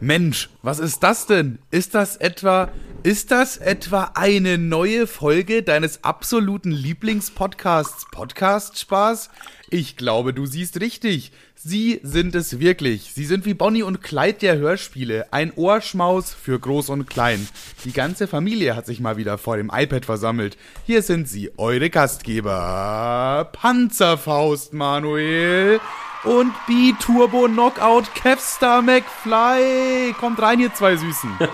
Mensch, was ist das denn? Ist das etwa, ist das etwa eine neue Folge deines absoluten Lieblingspodcasts Podcast Spaß? Ich glaube, du siehst richtig. Sie sind es wirklich. Sie sind wie Bonnie und Clyde der Hörspiele. Ein Ohrschmaus für Groß und Klein. Die ganze Familie hat sich mal wieder vor dem iPad versammelt. Hier sind sie, eure Gastgeber. Panzerfaust Manuel und B-Turbo Knockout Kevstar McFly. Kommt rein, ihr zwei Süßen.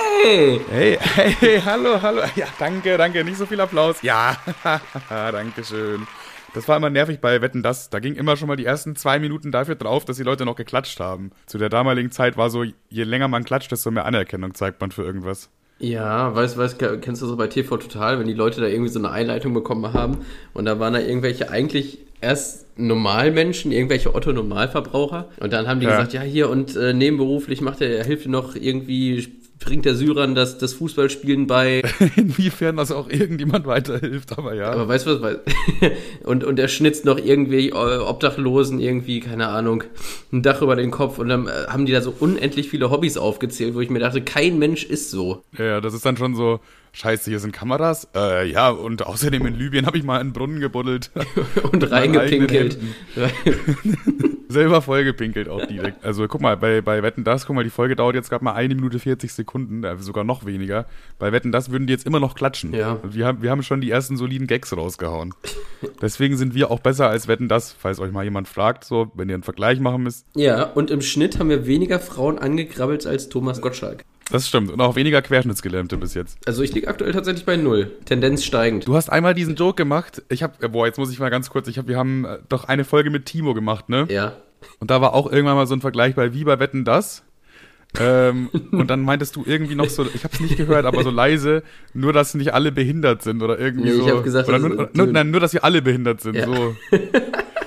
Hey! Hey, hey, hallo, hallo. Ja, danke, danke. Nicht so viel Applaus. Ja, danke schön. Das war immer nervig bei Wetten das. Da ging immer schon mal die ersten zwei Minuten dafür drauf, dass die Leute noch geklatscht haben. Zu der damaligen Zeit war so, je länger man klatscht, desto mehr Anerkennung zeigt man für irgendwas. Ja, weißt weißt, kennst du so bei TV Total, wenn die Leute da irgendwie so eine Einleitung bekommen haben und da waren da irgendwelche eigentlich erst Normalmenschen, irgendwelche Otto-Normalverbraucher und dann haben die Ja. gesagt, ja hier und äh, nebenberuflich macht er, er hilft dir noch irgendwie, bringt der Syrern das, das Fußballspielen bei. Inwiefern das auch irgendjemand weiterhilft, aber ja. Aber weißt du was? Und, und er schnitzt noch irgendwie äh, Obdachlosen irgendwie, keine Ahnung, ein Dach über den Kopf und dann äh, haben die da so unendlich viele Hobbys aufgezählt, wo ich mir dachte, kein Mensch ist so. Ja, das ist dann schon so, scheiße, hier sind Kameras. Äh, ja, und außerdem in Libyen habe ich mal einen Brunnen gebuddelt. Und reingepinkelt. Selber vollgepinkelt auch direkt. Also guck mal, bei, bei Wetten Das, guck mal, die Folge dauert jetzt gerade mal eine Minute 40 Sekunden, äh, sogar noch weniger. Bei Wetten Das würden die jetzt immer noch klatschen. Ja. Wir haben, wir haben schon die ersten soliden Gags rausgehauen. Deswegen sind wir auch besser als Wetten Das, falls euch mal jemand fragt, so, wenn ihr einen Vergleich machen müsst. ja, und im Schnitt haben wir weniger Frauen angekrabbelt als Thomas Gottschalk. Das stimmt. Und auch weniger Querschnittsgelähmte bis jetzt. Also ich liege aktuell tatsächlich bei null. Tendenz steigend. Du hast einmal diesen Joke gemacht. Ich hab, äh, boah, jetzt muss ich mal ganz kurz, ich hab, wir haben äh, doch eine Folge mit Timo gemacht, ne? Ja. Und da war auch irgendwann mal so ein Vergleich bei Wie bei Wetten das. ähm, und dann meintest du irgendwie noch so, ich habe es nicht gehört, aber so leise, nur dass nicht alle behindert sind oder irgendwie Nee, ich so. hab gesagt, oder nur, nur, nein, nur, dass wir alle behindert sind. Ja. So.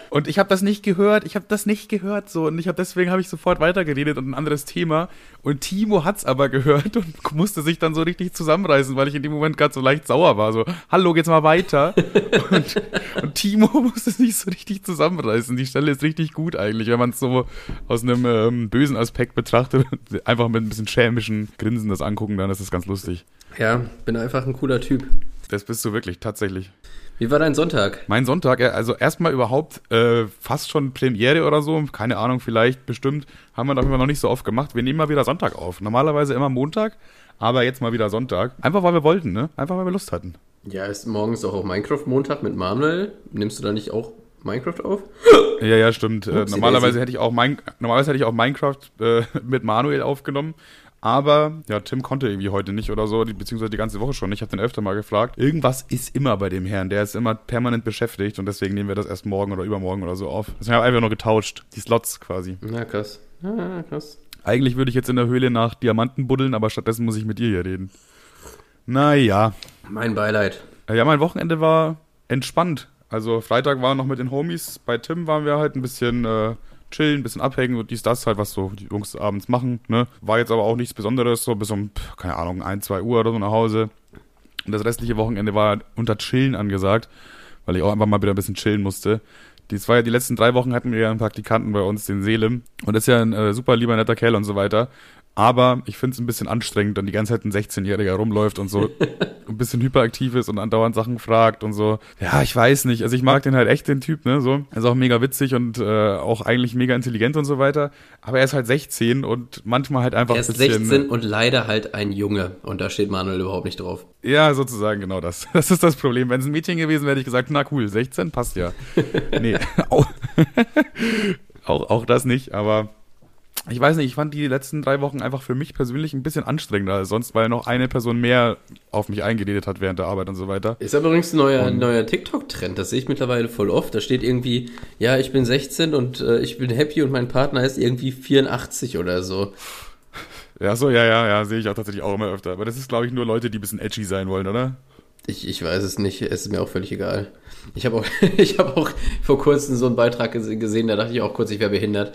Und ich habe das nicht gehört, ich habe das nicht gehört so und ich habe deswegen habe ich sofort weitergeredet und ein anderes Thema und Timo hat's aber gehört und musste sich dann so richtig zusammenreißen, weil ich in dem Moment gerade so leicht sauer war, so hallo geht's mal weiter und, und Timo musste sich so richtig zusammenreißen. Die Stelle ist richtig gut eigentlich, wenn man es so aus einem ähm, bösen Aspekt betrachtet, einfach mit ein bisschen schämischen Grinsen das angucken, dann ist das ganz lustig. Ja, bin einfach ein cooler Typ. Das bist du wirklich tatsächlich. Wie war dein Sonntag? Mein Sonntag, also erstmal überhaupt äh, fast schon Premiere oder so, keine Ahnung, vielleicht, bestimmt, haben wir doch immer noch nicht so oft gemacht. Wir nehmen mal wieder Sonntag auf. Normalerweise immer Montag, aber jetzt mal wieder Sonntag. Einfach weil wir wollten, ne? Einfach weil wir Lust hatten. Ja, ist morgens auch, auch Minecraft-Montag mit Manuel. Nimmst du da nicht auch Minecraft auf? Ja, ja, stimmt. Äh, Upsi normalerweise hätte ich auch mein, normalerweise hätte ich auch Minecraft äh, mit Manuel aufgenommen. Aber ja, Tim konnte irgendwie heute nicht oder so, beziehungsweise die ganze Woche schon. Ich habe den öfter mal gefragt. Irgendwas ist immer bei dem Herrn. Der ist immer permanent beschäftigt und deswegen nehmen wir das erst morgen oder übermorgen oder so auf. Deswegen haben wir einfach nur getauscht. Die Slots quasi. Na, krass. Ah, krass. Eigentlich würde ich jetzt in der Höhle nach Diamanten buddeln, aber stattdessen muss ich mit dir hier reden. Naja. Mein Beileid. Ja, mein Wochenende war entspannt. Also Freitag war noch mit den Homies. Bei Tim waren wir halt ein bisschen äh, chillen, bisschen abhängen und dies, das halt, was so die Jungs abends machen. Ne? War jetzt aber auch nichts Besonderes, so bis um, keine Ahnung, 1, 2 Uhr oder so nach Hause. Und das restliche Wochenende war unter Chillen angesagt, weil ich auch einfach mal wieder ein bisschen chillen musste. Dies war die letzten drei Wochen hatten wir ja einen Praktikanten bei uns, den Selim. Und das ist ja ein äh, super lieber, netter Kerl und so weiter. Aber ich finde es ein bisschen anstrengend, wenn die ganze Zeit ein 16-Jähriger rumläuft und so ein bisschen hyperaktiv ist und andauernd Sachen fragt und so. Ja, ich weiß nicht. Also ich mag den halt echt, den Typ, ne? So. Er ist auch mega witzig und äh, auch eigentlich mega intelligent und so weiter. Aber er ist halt 16 und manchmal halt einfach Er ein ist bisschen. 16 und leider halt ein Junge. Und da steht Manuel überhaupt nicht drauf. Ja, sozusagen genau das. Das ist das Problem. Wenn es ein Mädchen gewesen wäre, hätte ich gesagt, na cool, 16 passt ja. nee, auch, auch das nicht, aber ich weiß nicht, ich fand die letzten drei Wochen einfach für mich persönlich ein bisschen anstrengender als sonst, weil noch eine Person mehr auf mich eingeredet hat während der Arbeit und so weiter. Ist aber übrigens ein neuer, neuer TikTok-Trend. Das sehe ich mittlerweile voll oft. Da steht irgendwie, ja, ich bin 16 und äh, ich bin happy und mein Partner ist irgendwie 84 oder so. Ja, so, ja, ja, ja, sehe ich auch tatsächlich auch immer öfter. Aber das ist, glaube ich, nur Leute, die ein bisschen edgy sein wollen, oder? Ich, ich weiß es nicht. Es ist mir auch völlig egal. Ich habe auch, ich hab auch vor kurzem so einen Beitrag gesehen, da dachte ich auch kurz, ich wäre behindert.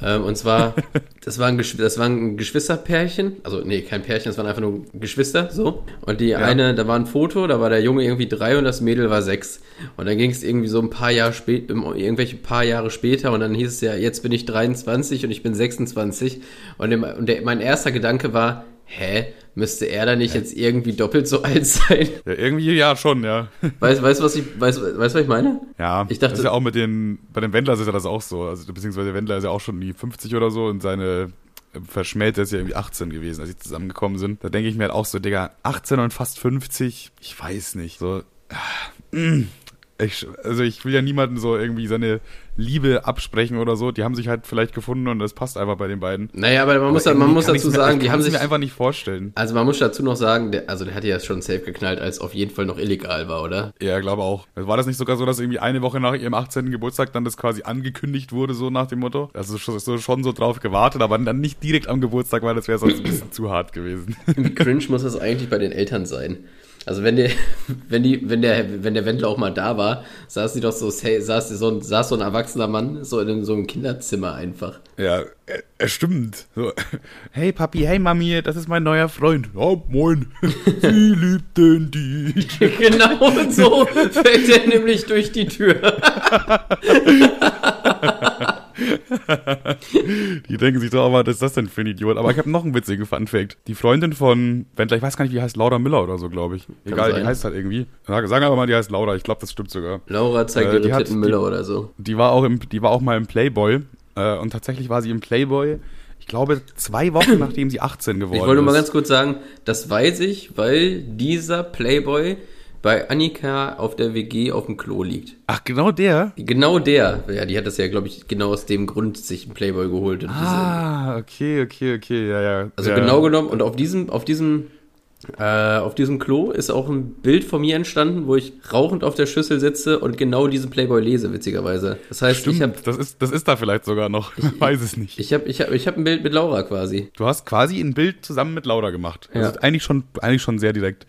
Ähm, und zwar, das war, ein das war ein Geschwisterpärchen, also nee, kein Pärchen, das waren einfach nur Geschwister, so. Und die ja. eine, da war ein Foto, da war der Junge irgendwie drei und das Mädel war sechs. Und dann ging es irgendwie so ein paar Jahre später, irgendwelche paar Jahre später und dann hieß es ja, jetzt bin ich 23 und ich bin 26. Und, dem, und der, mein erster Gedanke war, hä, müsste er da nicht jetzt irgendwie doppelt so alt sein? Ja, irgendwie ja schon, ja. Weißt du, weiß, was ich, weiß, weißt, was ich meine? Ja, ich dachte, das ist ja auch mit den, bei den Wendlers ist ja das auch so, also beziehungsweise der Wendler ist ja auch schon die 50 oder so und seine Verschmähte ist ja irgendwie 18 gewesen, als sie zusammengekommen sind. Da denke ich mir halt auch so, Digga, 18 und fast 50, ich weiß nicht, so, ah, mm. Ich, also ich will ja niemanden so irgendwie seine Liebe absprechen oder so. Die haben sich halt vielleicht gefunden und das passt einfach bei den beiden. Naja, aber man aber muss, man muss dazu mir, sagen, die haben sich mir einfach nicht vorstellen. Also man muss dazu noch sagen, der, also der hatte ja schon safe geknallt, als auf jeden Fall noch illegal war, oder? Ja, glaube auch. War das nicht sogar so, dass irgendwie eine Woche nach ihrem 18. Geburtstag dann das quasi angekündigt wurde, so nach dem Motto? Also schon, schon so drauf gewartet, aber dann nicht direkt am Geburtstag, weil das wäre sonst ein bisschen zu hart gewesen. Wie cringe muss das eigentlich bei den Eltern sein? Also wenn der, wenn die, wenn der, wenn der Wendler auch mal da war, saß sie doch so, saß so ein, saß so ein erwachsener Mann so in so einem Kinderzimmer einfach. Ja, er stimmt. So, hey Papi, hey Mami, das ist mein neuer Freund. Ja, moin. Sie liebt den DJ. genau so fällt er nämlich durch die Tür. die denken sich doch, aber was ist das denn für ein Idiot? Aber ich habe noch einen witzigen Funfact. Die Freundin von Wendler, ich weiß gar nicht, wie heißt Laura Miller oder so, glaube ich. Egal, die heißt halt irgendwie. Sag, sagen aber mal, die heißt Laura. Ich glaube, das stimmt sogar. Laura zeigt äh, ihre Titten Miller oder so. Die war auch im, die war auch mal im Playboy. Äh, und tatsächlich war sie im Playboy ich glaube, zwei Wochen nachdem sie 18 geworden ist. Ich wollte ist. mal ganz kurz sagen, das weiß ich, weil dieser Playboy bei Annika auf der WG auf dem Klo liegt. Ach, genau der? Genau der. Ja, die hat das ja, glaube ich, genau aus dem Grund sich einen Playboy geholt. ah, okay, okay, okay, ja, ja. Also ja. genau genommen, und auf diesem, auf diesem, äh, auf diesem Klo ist auch ein Bild von mir entstanden, wo ich rauchend auf der Schüssel sitze und genau diesen Playboy lese, witzigerweise. Das heißt, Stimmt, ich hab, das ist, das ist da vielleicht sogar noch. Ich weiß es nicht. Ich habe ich hab, ich hab ein Bild mit Laura quasi. Du hast quasi ein Bild zusammen mit Laura gemacht. Das ja. ist eigentlich schon, eigentlich schon sehr direkt.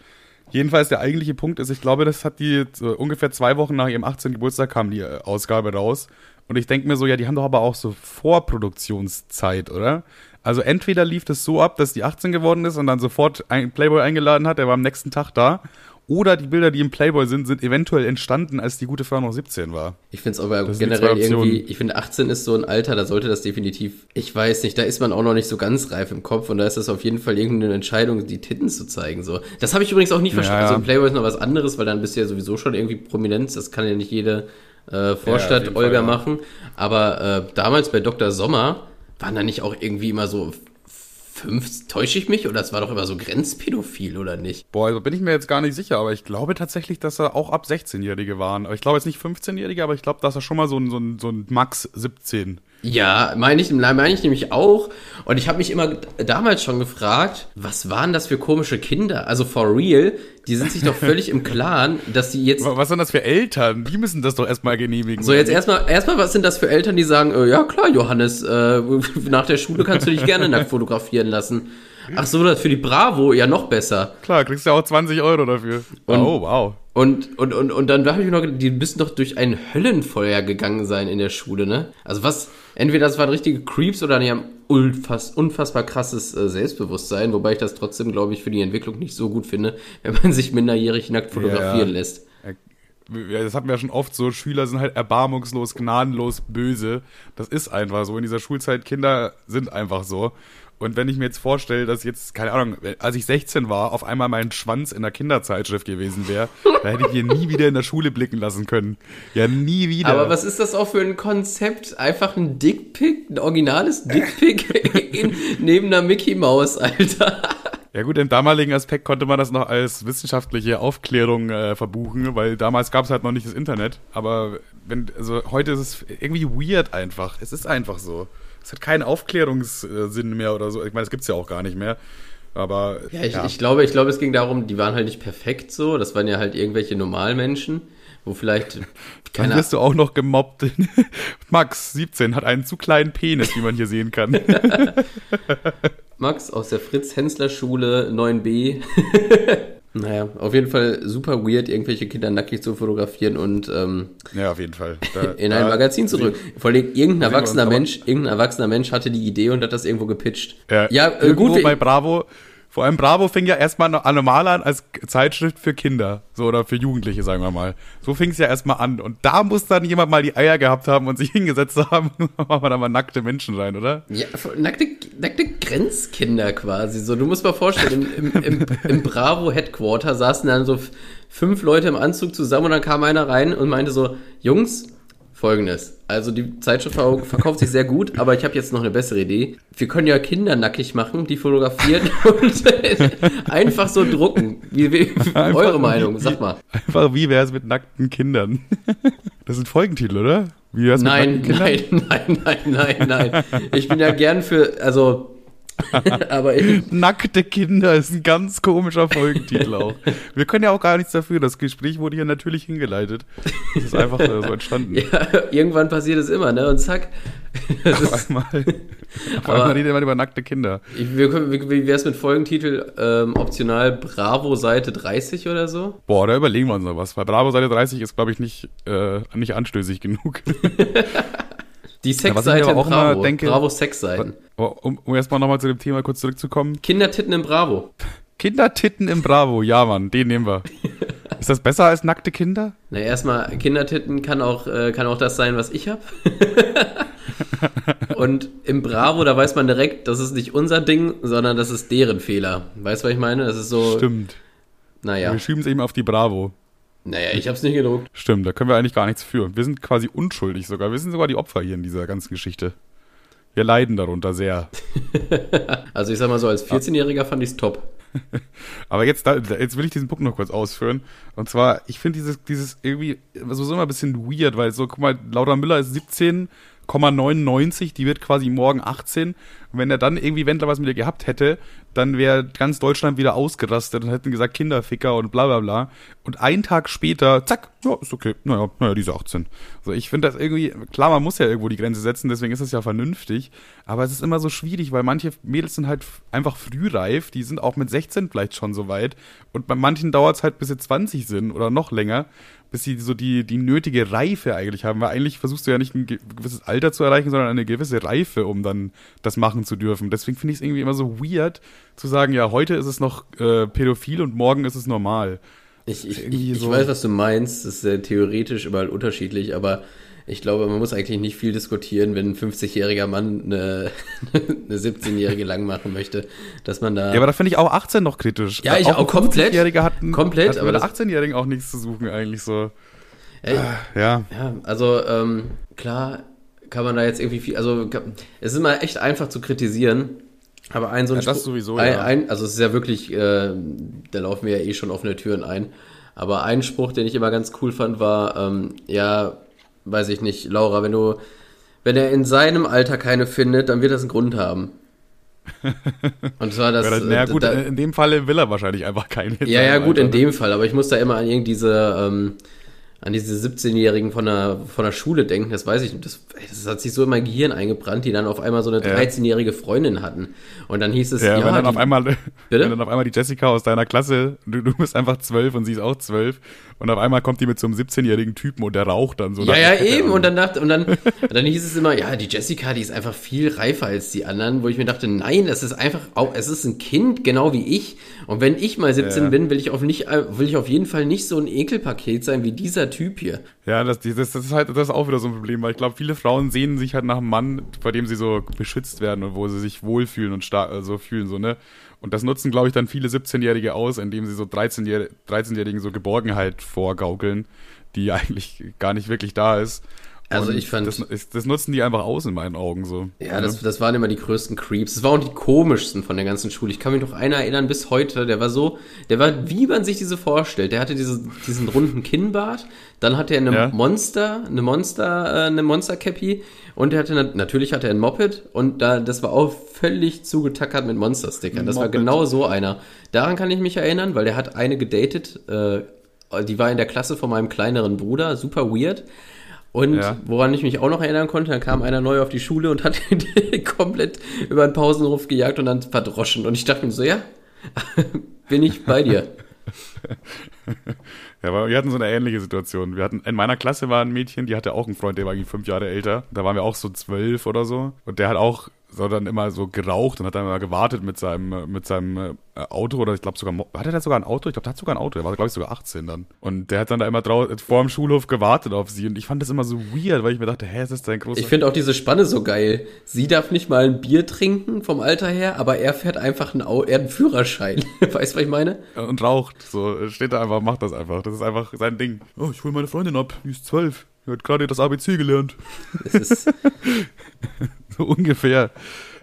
Jedenfalls der eigentliche Punkt ist, ich glaube, das hat die so ungefähr zwei Wochen nach ihrem 18. Geburtstag kam die äh, Ausgabe raus. Und ich denke mir so, ja, die haben doch aber auch so Vorproduktionszeit, oder? Also entweder lief das so ab, dass die 18 geworden ist und dann sofort ein Playboy eingeladen hat, der war am nächsten Tag da. Oder die Bilder, die im Playboy sind, sind eventuell entstanden, als die gute Frau noch 17 war. Ich finde es aber das generell irgendwie, ich finde 18 ist so ein Alter, da sollte das definitiv, ich weiß nicht, da ist man auch noch nicht so ganz reif im Kopf und da ist das auf jeden Fall irgendeine Entscheidung, die Titten zu zeigen. So. Das habe ich übrigens auch nie verstanden. Ja, ja. Also im Playboy ist noch was anderes, weil dann bist du ja sowieso schon irgendwie Prominenz, das kann ja nicht jede äh, Vorstadt ja, Olga Fall, machen. Aber äh, damals bei Dr. Sommer waren da nicht auch irgendwie immer so fünf, täusche ich mich? Oder es war doch immer so grenzpädophil, oder nicht? Boah, also bin ich mir jetzt gar nicht sicher, aber ich glaube tatsächlich, dass er auch ab 16-Jährige waren. Ich glaube jetzt nicht 15-Jährige, aber ich glaube, dass er schon mal so ein, so ein, so ein Max 17 ja, meine ich, meine ich nämlich auch. Und ich habe mich immer damals schon gefragt, was waren das für komische Kinder? Also for real, die sind sich doch völlig im Klaren, dass sie jetzt. Was sind das für Eltern? Die müssen das doch erstmal genehmigen. So, jetzt erstmal, erstmal, was sind das für Eltern, die sagen, äh, ja klar, Johannes, äh, nach der Schule kannst du dich gerne nackt fotografieren lassen. Ach so, das für die Bravo, ja noch besser. Klar, kriegst du ja auch 20 Euro dafür. Und, oh, wow. Und, und, und, und dann dachte ich mir noch, die müssen doch durch ein Höllenfeuer gegangen sein in der Schule, ne? Also was, entweder das waren richtige Creeps oder die haben unfass, unfassbar krasses äh, Selbstbewusstsein, wobei ich das trotzdem, glaube ich, für die Entwicklung nicht so gut finde, wenn man sich minderjährig nackt fotografieren ja. lässt. Ja, das hatten wir ja schon oft so, Schüler sind halt erbarmungslos, gnadenlos böse. Das ist einfach so. In dieser Schulzeit, Kinder sind einfach so. Und wenn ich mir jetzt vorstelle, dass jetzt, keine Ahnung, als ich 16 war, auf einmal mein Schwanz in der Kinderzeitschrift gewesen wäre, da hätte ich hier nie wieder in der Schule blicken lassen können. Ja, nie wieder. Aber was ist das auch für ein Konzept? Einfach ein Dickpick, ein originales Dickpick neben einer Mickey Maus, Alter. Ja gut, im damaligen Aspekt konnte man das noch als wissenschaftliche Aufklärung äh, verbuchen, weil damals gab es halt noch nicht das Internet. Aber wenn, also heute ist es irgendwie weird einfach. Es ist einfach so. Es hat keinen Aufklärungssinn mehr oder so. Ich meine, das gibt es ja auch gar nicht mehr. Aber. Ja, ich, ja. ich, glaube, ich glaube, es ging darum, die waren halt nicht perfekt so. Das waren ja halt irgendwelche Normalmenschen, wo vielleicht. Keine Dann wirst du auch noch gemobbt. Max, 17, hat einen zu kleinen Penis, wie man hier sehen kann. Max aus der Fritz-Hensler-Schule 9b. Naja, auf jeden Fall super weird, irgendwelche Kinder nackig zu fotografieren und ähm, Ja, auf jeden Fall. Da, in ein Magazin zurück. Vor allem irgendein erwachsener Mensch, irgendein erwachsener Mensch hatte die Idee und hat das irgendwo gepitcht. Ja, ja äh, irgendwo gut. bei Bravo. Vor allem Bravo fing ja erstmal no- normal an als Zeitschrift für Kinder. So, oder für Jugendliche, sagen wir mal. So fing es ja erstmal an. Und da muss dann jemand mal die Eier gehabt haben und sich hingesetzt haben. machen wir da mal nackte Menschen rein, oder? Ja, nackte, nackte Grenzkinder quasi. So, du musst mal vorstellen, im, im, im, im Bravo Headquarter saßen dann so fünf Leute im Anzug zusammen und dann kam einer rein und meinte so, Jungs, folgendes. Also die Zeitschrift ver- verkauft sich sehr gut, aber ich habe jetzt noch eine bessere Idee. Wir können ja Kinder nackig machen, die fotografieren und einfach so drucken. Wie, wie, Einfach eure Meinung, sag mal. Einfach, wie wär's mit nackten Kindern? Das sind Folgentitel, oder? Wie wär's mit Nein, nackten Kindern? nein, nein, nein, nein, nein. Ich bin ja gern für, also, aber Nackte Kinder ist ein ganz komischer Folgentitel auch. Wir können ja auch gar nichts dafür. Das Gespräch wurde hier natürlich hingeleitet. Das ist einfach äh, so entstanden. Ja, irgendwann passiert es immer, ne? Und zack. Auf einmal, auf einmal redet man über nackte Kinder. wir können, wie wie wär's mit Folgentitel? Ähm, optional Bravo Seite 30 oder so? Boah, da überlegen wir uns noch was. Weil Bravo Seite 30 ist, glaube ich, nicht, äh, nicht anstößig genug. Die Sexseite in auch immer Bravo. denke- Bravo Sexseiten. um, um erstmal nochmal zu dem Thema kurz zurückzukommen. Kindertitten in Bravo. Kindertitten im Bravo, ja Mann, den nehmen wir. Ist das besser als nackte Kinder? Na, erstmal, Kindertitten kann auch, äh, kann auch das sein, was ich hab. Und im Bravo, da weiß man direkt, das ist nicht unser Ding, sondern das ist deren Fehler. Weißt du, was ich meine? Das ist so, Stimmt. naja. Wir schieben es eben auf die Bravo. Naja, ich hab's nicht gedruckt. Stimmt, da können wir eigentlich gar nichts für. Wir sind quasi unschuldig sogar. Wir sind sogar die Opfer hier in dieser ganzen Geschichte. Wir leiden darunter sehr. Also ich sag mal so, als 14-Jähriger fand ich's top. Aber jetzt, da, jetzt will ich diesen Punkt noch kurz ausführen. Und zwar, ich finde dieses, dieses irgendwie, also so immer ein bisschen weird, weil so, guck mal, Laura Müller ist 17,99, die wird quasi morgen 18. Und wenn er dann irgendwie Wendler was mit ihr gehabt hätte, dann wäre ganz Deutschland wieder ausgerastet und hätten gesagt Kinderficker und bla bla bla. Und einen Tag später, zack, ja, ist okay, naja, naja, diese 18. Also ich finde das irgendwie, klar, man muss ja irgendwo die Grenze setzen, deswegen ist es ja vernünftig. Aber es ist immer so schwierig, weil manche Mädels sind halt einfach frühreif, die sind auch mit 16 vielleicht schon so weit. Und bei manchen dauert es halt, bis sie 20 sind oder noch länger, bis sie so die, die nötige Reife eigentlich haben. Weil eigentlich versuchst du ja nicht ein ge- gewisses Alter zu erreichen, sondern eine gewisse Reife, um dann das machen zu dürfen. Deswegen finde ich es irgendwie immer so weird, zu sagen, ja, heute ist es noch äh, pädophil und morgen ist es normal. Ich, ich, ich, ich so- weiß, was du meinst. Das ist äh, theoretisch überall unterschiedlich, aber ich glaube, man muss eigentlich nicht viel diskutieren, wenn ein 50-jähriger Mann eine, eine 17-jährige lang machen möchte, dass man da. Ja, aber da finde ich auch 18 noch kritisch. Ja, ich ein auch komplett. 50-Jähriger hat, Komplett, hat aber das- 18-Jährigen auch nichts zu suchen eigentlich so. Ey, Ja, Ja, also ähm, klar kann man da jetzt irgendwie viel, also es ist immer echt einfach zu kritisieren, aber ein so ein Ja, das Spruch- sowieso, ein, ja. ein, also es ist ja wirklich, äh, da laufen wir ja eh schon offene Türen ein, aber ein Spruch, den ich immer ganz cool fand, war, ähm, ja, weiß ich nicht, Laura, wenn du, wenn er in seinem Alter keine findet, dann wird das einen Grund haben. Und zwar das, ja, dann, naja, äh, gut, da, in dem Fall will er wahrscheinlich einfach keine. ja, ja, gut, in dem Fall, aber ich muss da immer an irgendwie diese, ähm, an diese 17-Jährigen von der, von der Schule denken, das weiß ich nicht, das, das hat sich so in mein Gehirn eingebrannt, die dann auf einmal so eine Ja. 13-jährige Freundin hatten. Und dann hieß es, Ja, ja, wenn dann die, auf einmal, Bitte? wenn dann auf einmal die Jessica aus deiner Klasse, du, du bist einfach zwölf und sie ist auch zwölf und auf einmal kommt die mit so einem 17-jährigen Typen und der raucht dann so. ja, ja, eben. Und dann, dachte, und, dann, und dann hieß es immer, ja, die Jessica, die ist einfach viel reifer als die anderen, wo ich mir dachte, nein, es ist einfach, auch, es ist ein Kind, genau wie ich. Und wenn ich mal 17 Ja. bin, will ich, auf nicht, will ich auf jeden Fall nicht so ein Ekelpaket sein wie dieser Typ hier. Ja, das, das, das ist halt das ist auch wieder so ein Problem, weil ich glaube, viele Frauen sehen sich halt nach einem Mann, bei dem sie so beschützt werden und wo sie sich wohlfühlen und so fühlen, so, ne? Und das nutzen, glaube ich, dann viele 17-Jährige aus, indem sie so 13-Jähr- 13-Jährigen so Geborgenheit vorgaukeln, die eigentlich gar nicht wirklich da ist. Also Und ich fand- Das, das nutzen die einfach aus in meinen Augen so. Ja, das, das waren immer die größten Creeps. Das waren auch die komischsten von der ganzen Schule. Ich kann mich noch einer erinnern bis heute, der war so, der war, wie man sich diese vorstellt. Der hatte diese, diesen runden Kinnbart, dann hatte er eine Ja. Monster, eine Monster, äh, eine Monster-Cappy und er hatte, nat- natürlich hatte er ein Moped und da, das war auch völlig zugetackert mit Monster-Stickern. Das war Moped. genau so einer. Daran kann ich mich erinnern, weil der hat eine gedatet, äh, die war in der Klasse von meinem kleineren Bruder, super weird. Und Ja. woran ich mich auch noch erinnern konnte, dann kam einer neu auf die Schule und hat den komplett über den Pausenruf gejagt und dann verdroschen. Und ich dachte mir so, ja, bin ich bei dir. ja, aber wir hatten so eine ähnliche Situation. Wir hatten, in meiner Klasse war ein Mädchen, die hatte auch einen Freund, der war irgendwie fünf Jahre älter. Da waren wir auch so zwölf oder so. Und der hat auch so dann immer so geraucht und hat dann immer gewartet mit seinem, mit seinem äh, Auto oder ich glaube sogar, hatte der sogar ein Auto? Ich glaube, der hat sogar ein Auto. Der war, glaube ich, sogar 18 dann. Und der hat dann da immer drau vor dem Schulhof gewartet auf sie. Und ich fand das immer so weird, weil ich mir dachte, hä, ist das dein großer... Ich finde auch diese Spanne so geil. Sie darf nicht mal ein Bier trinken vom Alter her, aber er fährt einfach einen, Au er hat einen Führerschein. weißt du, was ich meine? Und raucht. So, steht da einfach, macht das einfach. Das ist einfach sein Ding. Oh, ich hole meine Freundin ab. Die ist zwölf. Die hat gerade das ABC gelernt. Das ist... so ungefähr.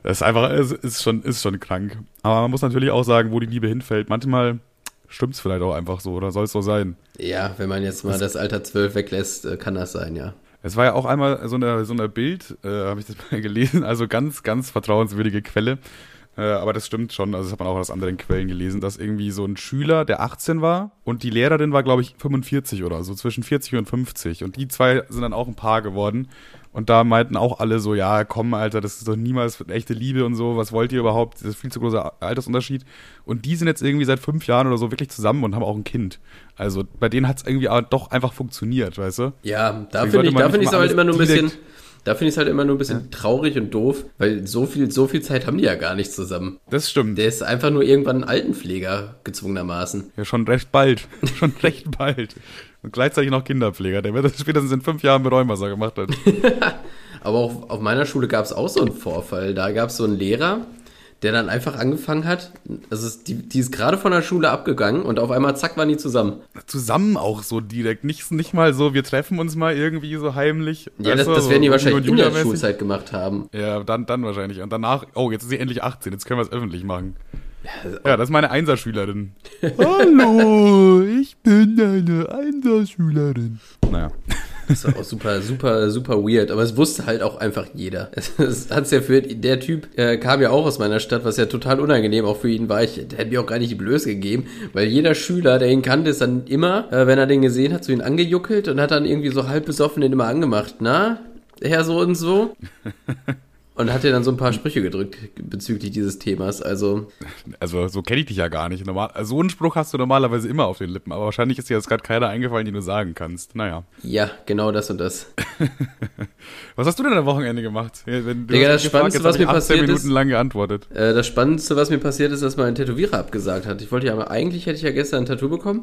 Das ist einfach, es ist schon, ist schon krank. Aber man muss natürlich auch sagen, wo die Liebe hinfällt. Manchmal stimmt es vielleicht auch einfach so oder soll es so sein. Ja, wenn man jetzt mal das, das Alter 12 weglässt, äh, kann das sein, ja. Es war ja auch einmal so eine, so eine Bild, äh, habe ich das mal gelesen, also ganz, ganz vertrauenswürdige Quelle. Äh, aber das stimmt schon, also das hat man auch aus anderen Quellen gelesen, dass irgendwie so ein Schüler, der 18 war und die Lehrerin war, glaube ich, 45 oder so, zwischen 40 und 50. Und die zwei sind dann auch ein Paar geworden. Und da meinten auch alle so, ja, komm, Alter, das ist doch niemals echte Liebe und so, was wollt ihr überhaupt? Das ist viel zu großer Altersunterschied. Und die sind jetzt irgendwie seit fünf Jahren oder so wirklich zusammen und haben auch ein Kind. Also bei denen hat es irgendwie doch einfach funktioniert, weißt du? Ja, da finde ich, da find es halt immer nur ein bisschen, da finde ich es halt immer nur ein bisschen ja. traurig und doof, weil so viel, so viel Zeit haben die ja gar nicht zusammen. Das stimmt. Der ist einfach nur irgendwann ein Altenpfleger, gezwungenermaßen. Ja, schon recht bald. schon recht bald. Und gleichzeitig noch Kinderpfleger, der wird das spätestens in fünf Jahren bereuen, was er gemacht hat. Aber auch auf meiner Schule gab es auch so einen Vorfall. Da gab es so einen Lehrer, der dann einfach angefangen hat. Also die, die ist gerade von der Schule abgegangen und auf einmal zack waren die zusammen. Zusammen auch so direkt. Nicht, nicht mal so, wir treffen uns mal irgendwie so heimlich. Ja, das, das werden die wahrscheinlich in der Schulzeit gemacht haben. Ja, dann, dann wahrscheinlich. Und danach, oh, jetzt ist sie endlich 18, jetzt können wir es öffentlich machen. Ja, das ist meine Einserschülerin. Hallo, ich bin eine Einserschülerin. Naja. Das war auch super, super, super weird. Aber es wusste halt auch einfach jeder. Es hat's ja für der Typ äh, kam ja auch aus meiner Stadt, was ja total unangenehm auch für ihn war. Ich, der hätte mir auch gar nicht die Blöße gegeben, weil jeder Schüler, der ihn kannte, ist dann immer, äh, wenn er den gesehen hat, zu ihm angejuckelt und hat dann irgendwie so halb besoffen den immer angemacht. Na, Herr so und so. Und hat dir dann so ein paar Sprüche gedrückt bezüglich dieses Themas. Also, also so kenne ich dich ja gar nicht. Normal, so einen Spruch hast du normalerweise immer auf den Lippen, aber wahrscheinlich ist dir jetzt gerade keiner eingefallen, den du sagen kannst. Naja. Ja, genau das und das. was hast du denn am Wochenende gemacht? Wenn du Digga, das gefragt, Spannendste, was mir passiert Minuten ist. lang geantwortet. Äh, das Spannendste, was mir passiert ist, dass mein Tätowierer abgesagt hat. Ich wollte ja, aber eigentlich hätte ich ja gestern ein Tattoo bekommen.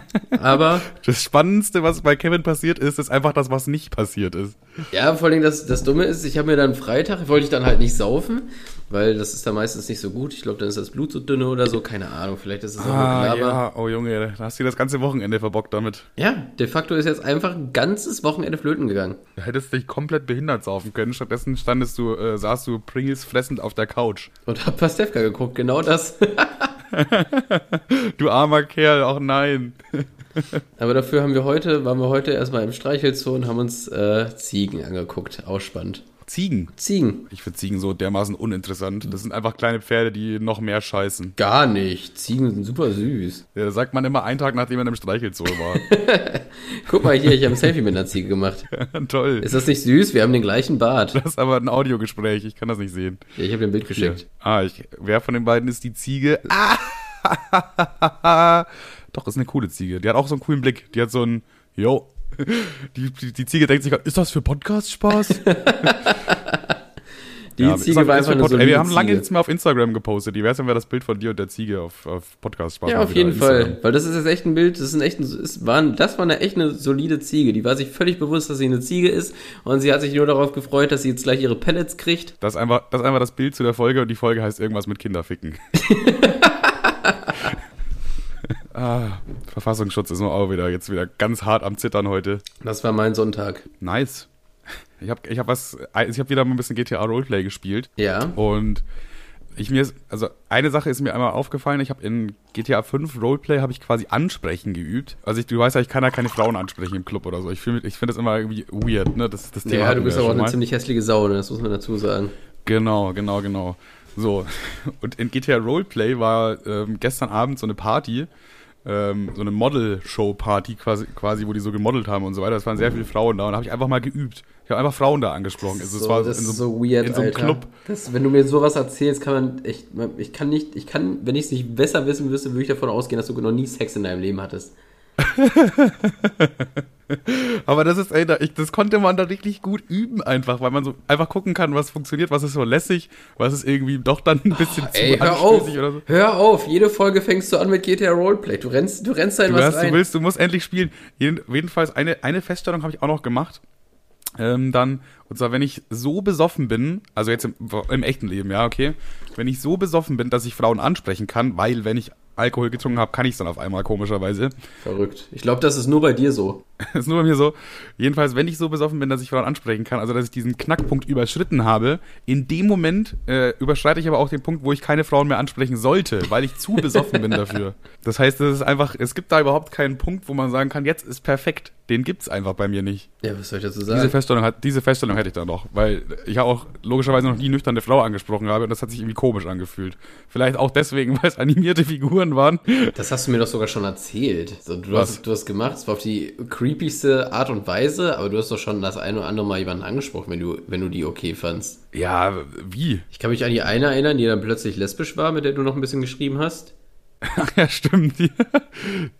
Aber. Das Spannendste, was bei Kevin passiert ist, ist einfach das, was nicht passiert ist. Ja, vor allem das, das Dumme ist, ich habe mir dann Freitag, wollte ich dann halt nicht saufen, weil das ist da meistens nicht so gut. Ich glaube, dann ist das Blut so dünne oder so, keine Ahnung. Vielleicht ist es auch ah, Ja, oh Junge, da hast du das ganze Wochenende verbockt damit. Ja, de facto ist jetzt einfach ein ganzes Wochenende flöten gegangen. Du hättest dich komplett behindert saufen können. Stattdessen standest du, äh, saßt du Pringles fressend auf der Couch. Und hab Pastewka geguckt, genau das. du armer Kerl, auch nein. Aber dafür haben wir heute, waren wir heute erstmal im Streichelzoo und haben uns äh, Ziegen angeguckt. Ausspannend. Ziegen? Ziegen. Ich finde Ziegen so dermaßen uninteressant. Das sind einfach kleine Pferde, die noch mehr scheißen. Gar nicht. Ziegen sind super süß. Ja, das sagt man immer einen Tag, nachdem man im Streichelzoo war. Guck mal hier, ich habe ein Selfie mit einer Ziege gemacht. Toll. Ist das nicht süß? Wir haben den gleichen Bart. Das ist aber ein Audiogespräch, ich kann das nicht sehen. Ja, ich habe dir ein Bild geschickt. Hier. Ah, ich, wer von den beiden ist die Ziege? Ah! Doch, ist eine coole Ziege. Die hat auch so einen coolen Blick. Die hat so einen, yo. Die, die, die Ziege denkt sich, ist das für Podcast-Spaß? Die ja, Ziege war einfach eine Ey, Wir haben lange nichts mehr auf Instagram gepostet. Wie wär's, wenn wir das Bild von dir und der Ziege auf, auf Podcast sparen? Ja, auf jeden Fall. Weil das ist jetzt echt ein Bild, das ist ein echt, ist, war, das war eine echt eine solide Ziege. Die war sich völlig bewusst, dass sie eine Ziege ist und sie hat sich nur darauf gefreut, dass sie jetzt gleich ihre Pellets kriegt. Das ist einfach das, ist einfach das Bild zu der Folge und die Folge heißt irgendwas mit Kinderficken. Ah, Verfassungsschutz ist nur auch wieder jetzt wieder ganz hart am Zittern heute. Das war mein Sonntag. Nice. Ich habe ich hab was, ich habe wieder mal ein bisschen GTA Roleplay gespielt. Ja. Und ich mir, also eine Sache ist mir einmal aufgefallen, ich habe in GTA 5 Roleplay habe ich quasi ansprechen geübt. Also ich, du weißt ja, ich kann ja keine Frauen ansprechen im Club oder so. Ich finde ich finde das immer irgendwie weird, ne? Das, das Thema ja, du bist aber auch eine ziemlich hässliche Sau, ne? das muss man dazu sagen. Genau, genau, genau. So, und in GTA Roleplay war ähm, gestern Abend so eine Party ähm, so eine Model-Show-Party quasi, quasi, wo die so gemodelt haben und so weiter. Es waren sehr viele Frauen da und da habe ich einfach mal geübt. Ich habe einfach Frauen da angesprochen. Das, Also, ist es so, war das in ist so, so weird, in so einem Alter. Club. Das, wenn du mir sowas erzählst, kann man echt, ich kann nicht, ich kann, wenn ich es nicht besser wissen müsste, würde ich davon ausgehen, dass du noch nie Sex in deinem Leben hattest. Aber das ist, ey, da, ich, das konnte man da richtig gut üben einfach, weil man so einfach gucken kann, was funktioniert, was ist so lässig, was ist irgendwie doch dann ein bisschen zu Ey, hör auf, oder so. hör auf, jede Folge fängst du an mit GTA Roleplay. Du rennst, du rennst da in Du, was hast, du rein. willst, du musst endlich spielen. Jeden, jedenfalls eine, eine Feststellung habe ich auch noch gemacht. Ähm, dann, und zwar, wenn ich so besoffen bin, also jetzt im, im echten Leben, ja, okay, wenn ich so besoffen bin, dass ich Frauen ansprechen kann, weil wenn ich Alkohol getrunken habe, kann ich es dann auf einmal komischerweise. Verrückt. Ich glaube, das ist nur bei dir so. Das ist nur bei mir so. Jedenfalls, wenn ich so besoffen bin, dass ich Frauen ansprechen kann, also dass ich diesen Knackpunkt überschritten habe, in dem Moment äh, überschreite ich aber auch den Punkt, wo ich keine Frauen mehr ansprechen sollte, weil ich zu besoffen bin dafür. Das heißt, es ist einfach, es gibt da überhaupt keinen Punkt, wo man sagen kann, jetzt ist perfekt. Den gibt's einfach bei mir nicht. Ja, was soll ich dazu Diese sagen? Feststellung, hat, diese Feststellung hätte ich da noch, weil ich auch logischerweise noch nie nüchterne Frau angesprochen habe und das hat sich irgendwie komisch angefühlt. Vielleicht auch deswegen, weil es animierte Figuren waren. Das hast du mir doch sogar schon erzählt. So, du, Was? hast, du hast gemacht, es war auf die creepigste Art und Weise, aber du hast doch schon das eine oder andere Mal jemanden angesprochen, wenn du, wenn du die okay fandst. Ja, wie? Ich kann mich an die eine erinnern, die dann plötzlich lesbisch war, mit der du noch ein bisschen geschrieben hast. Ach ja, stimmt. Die,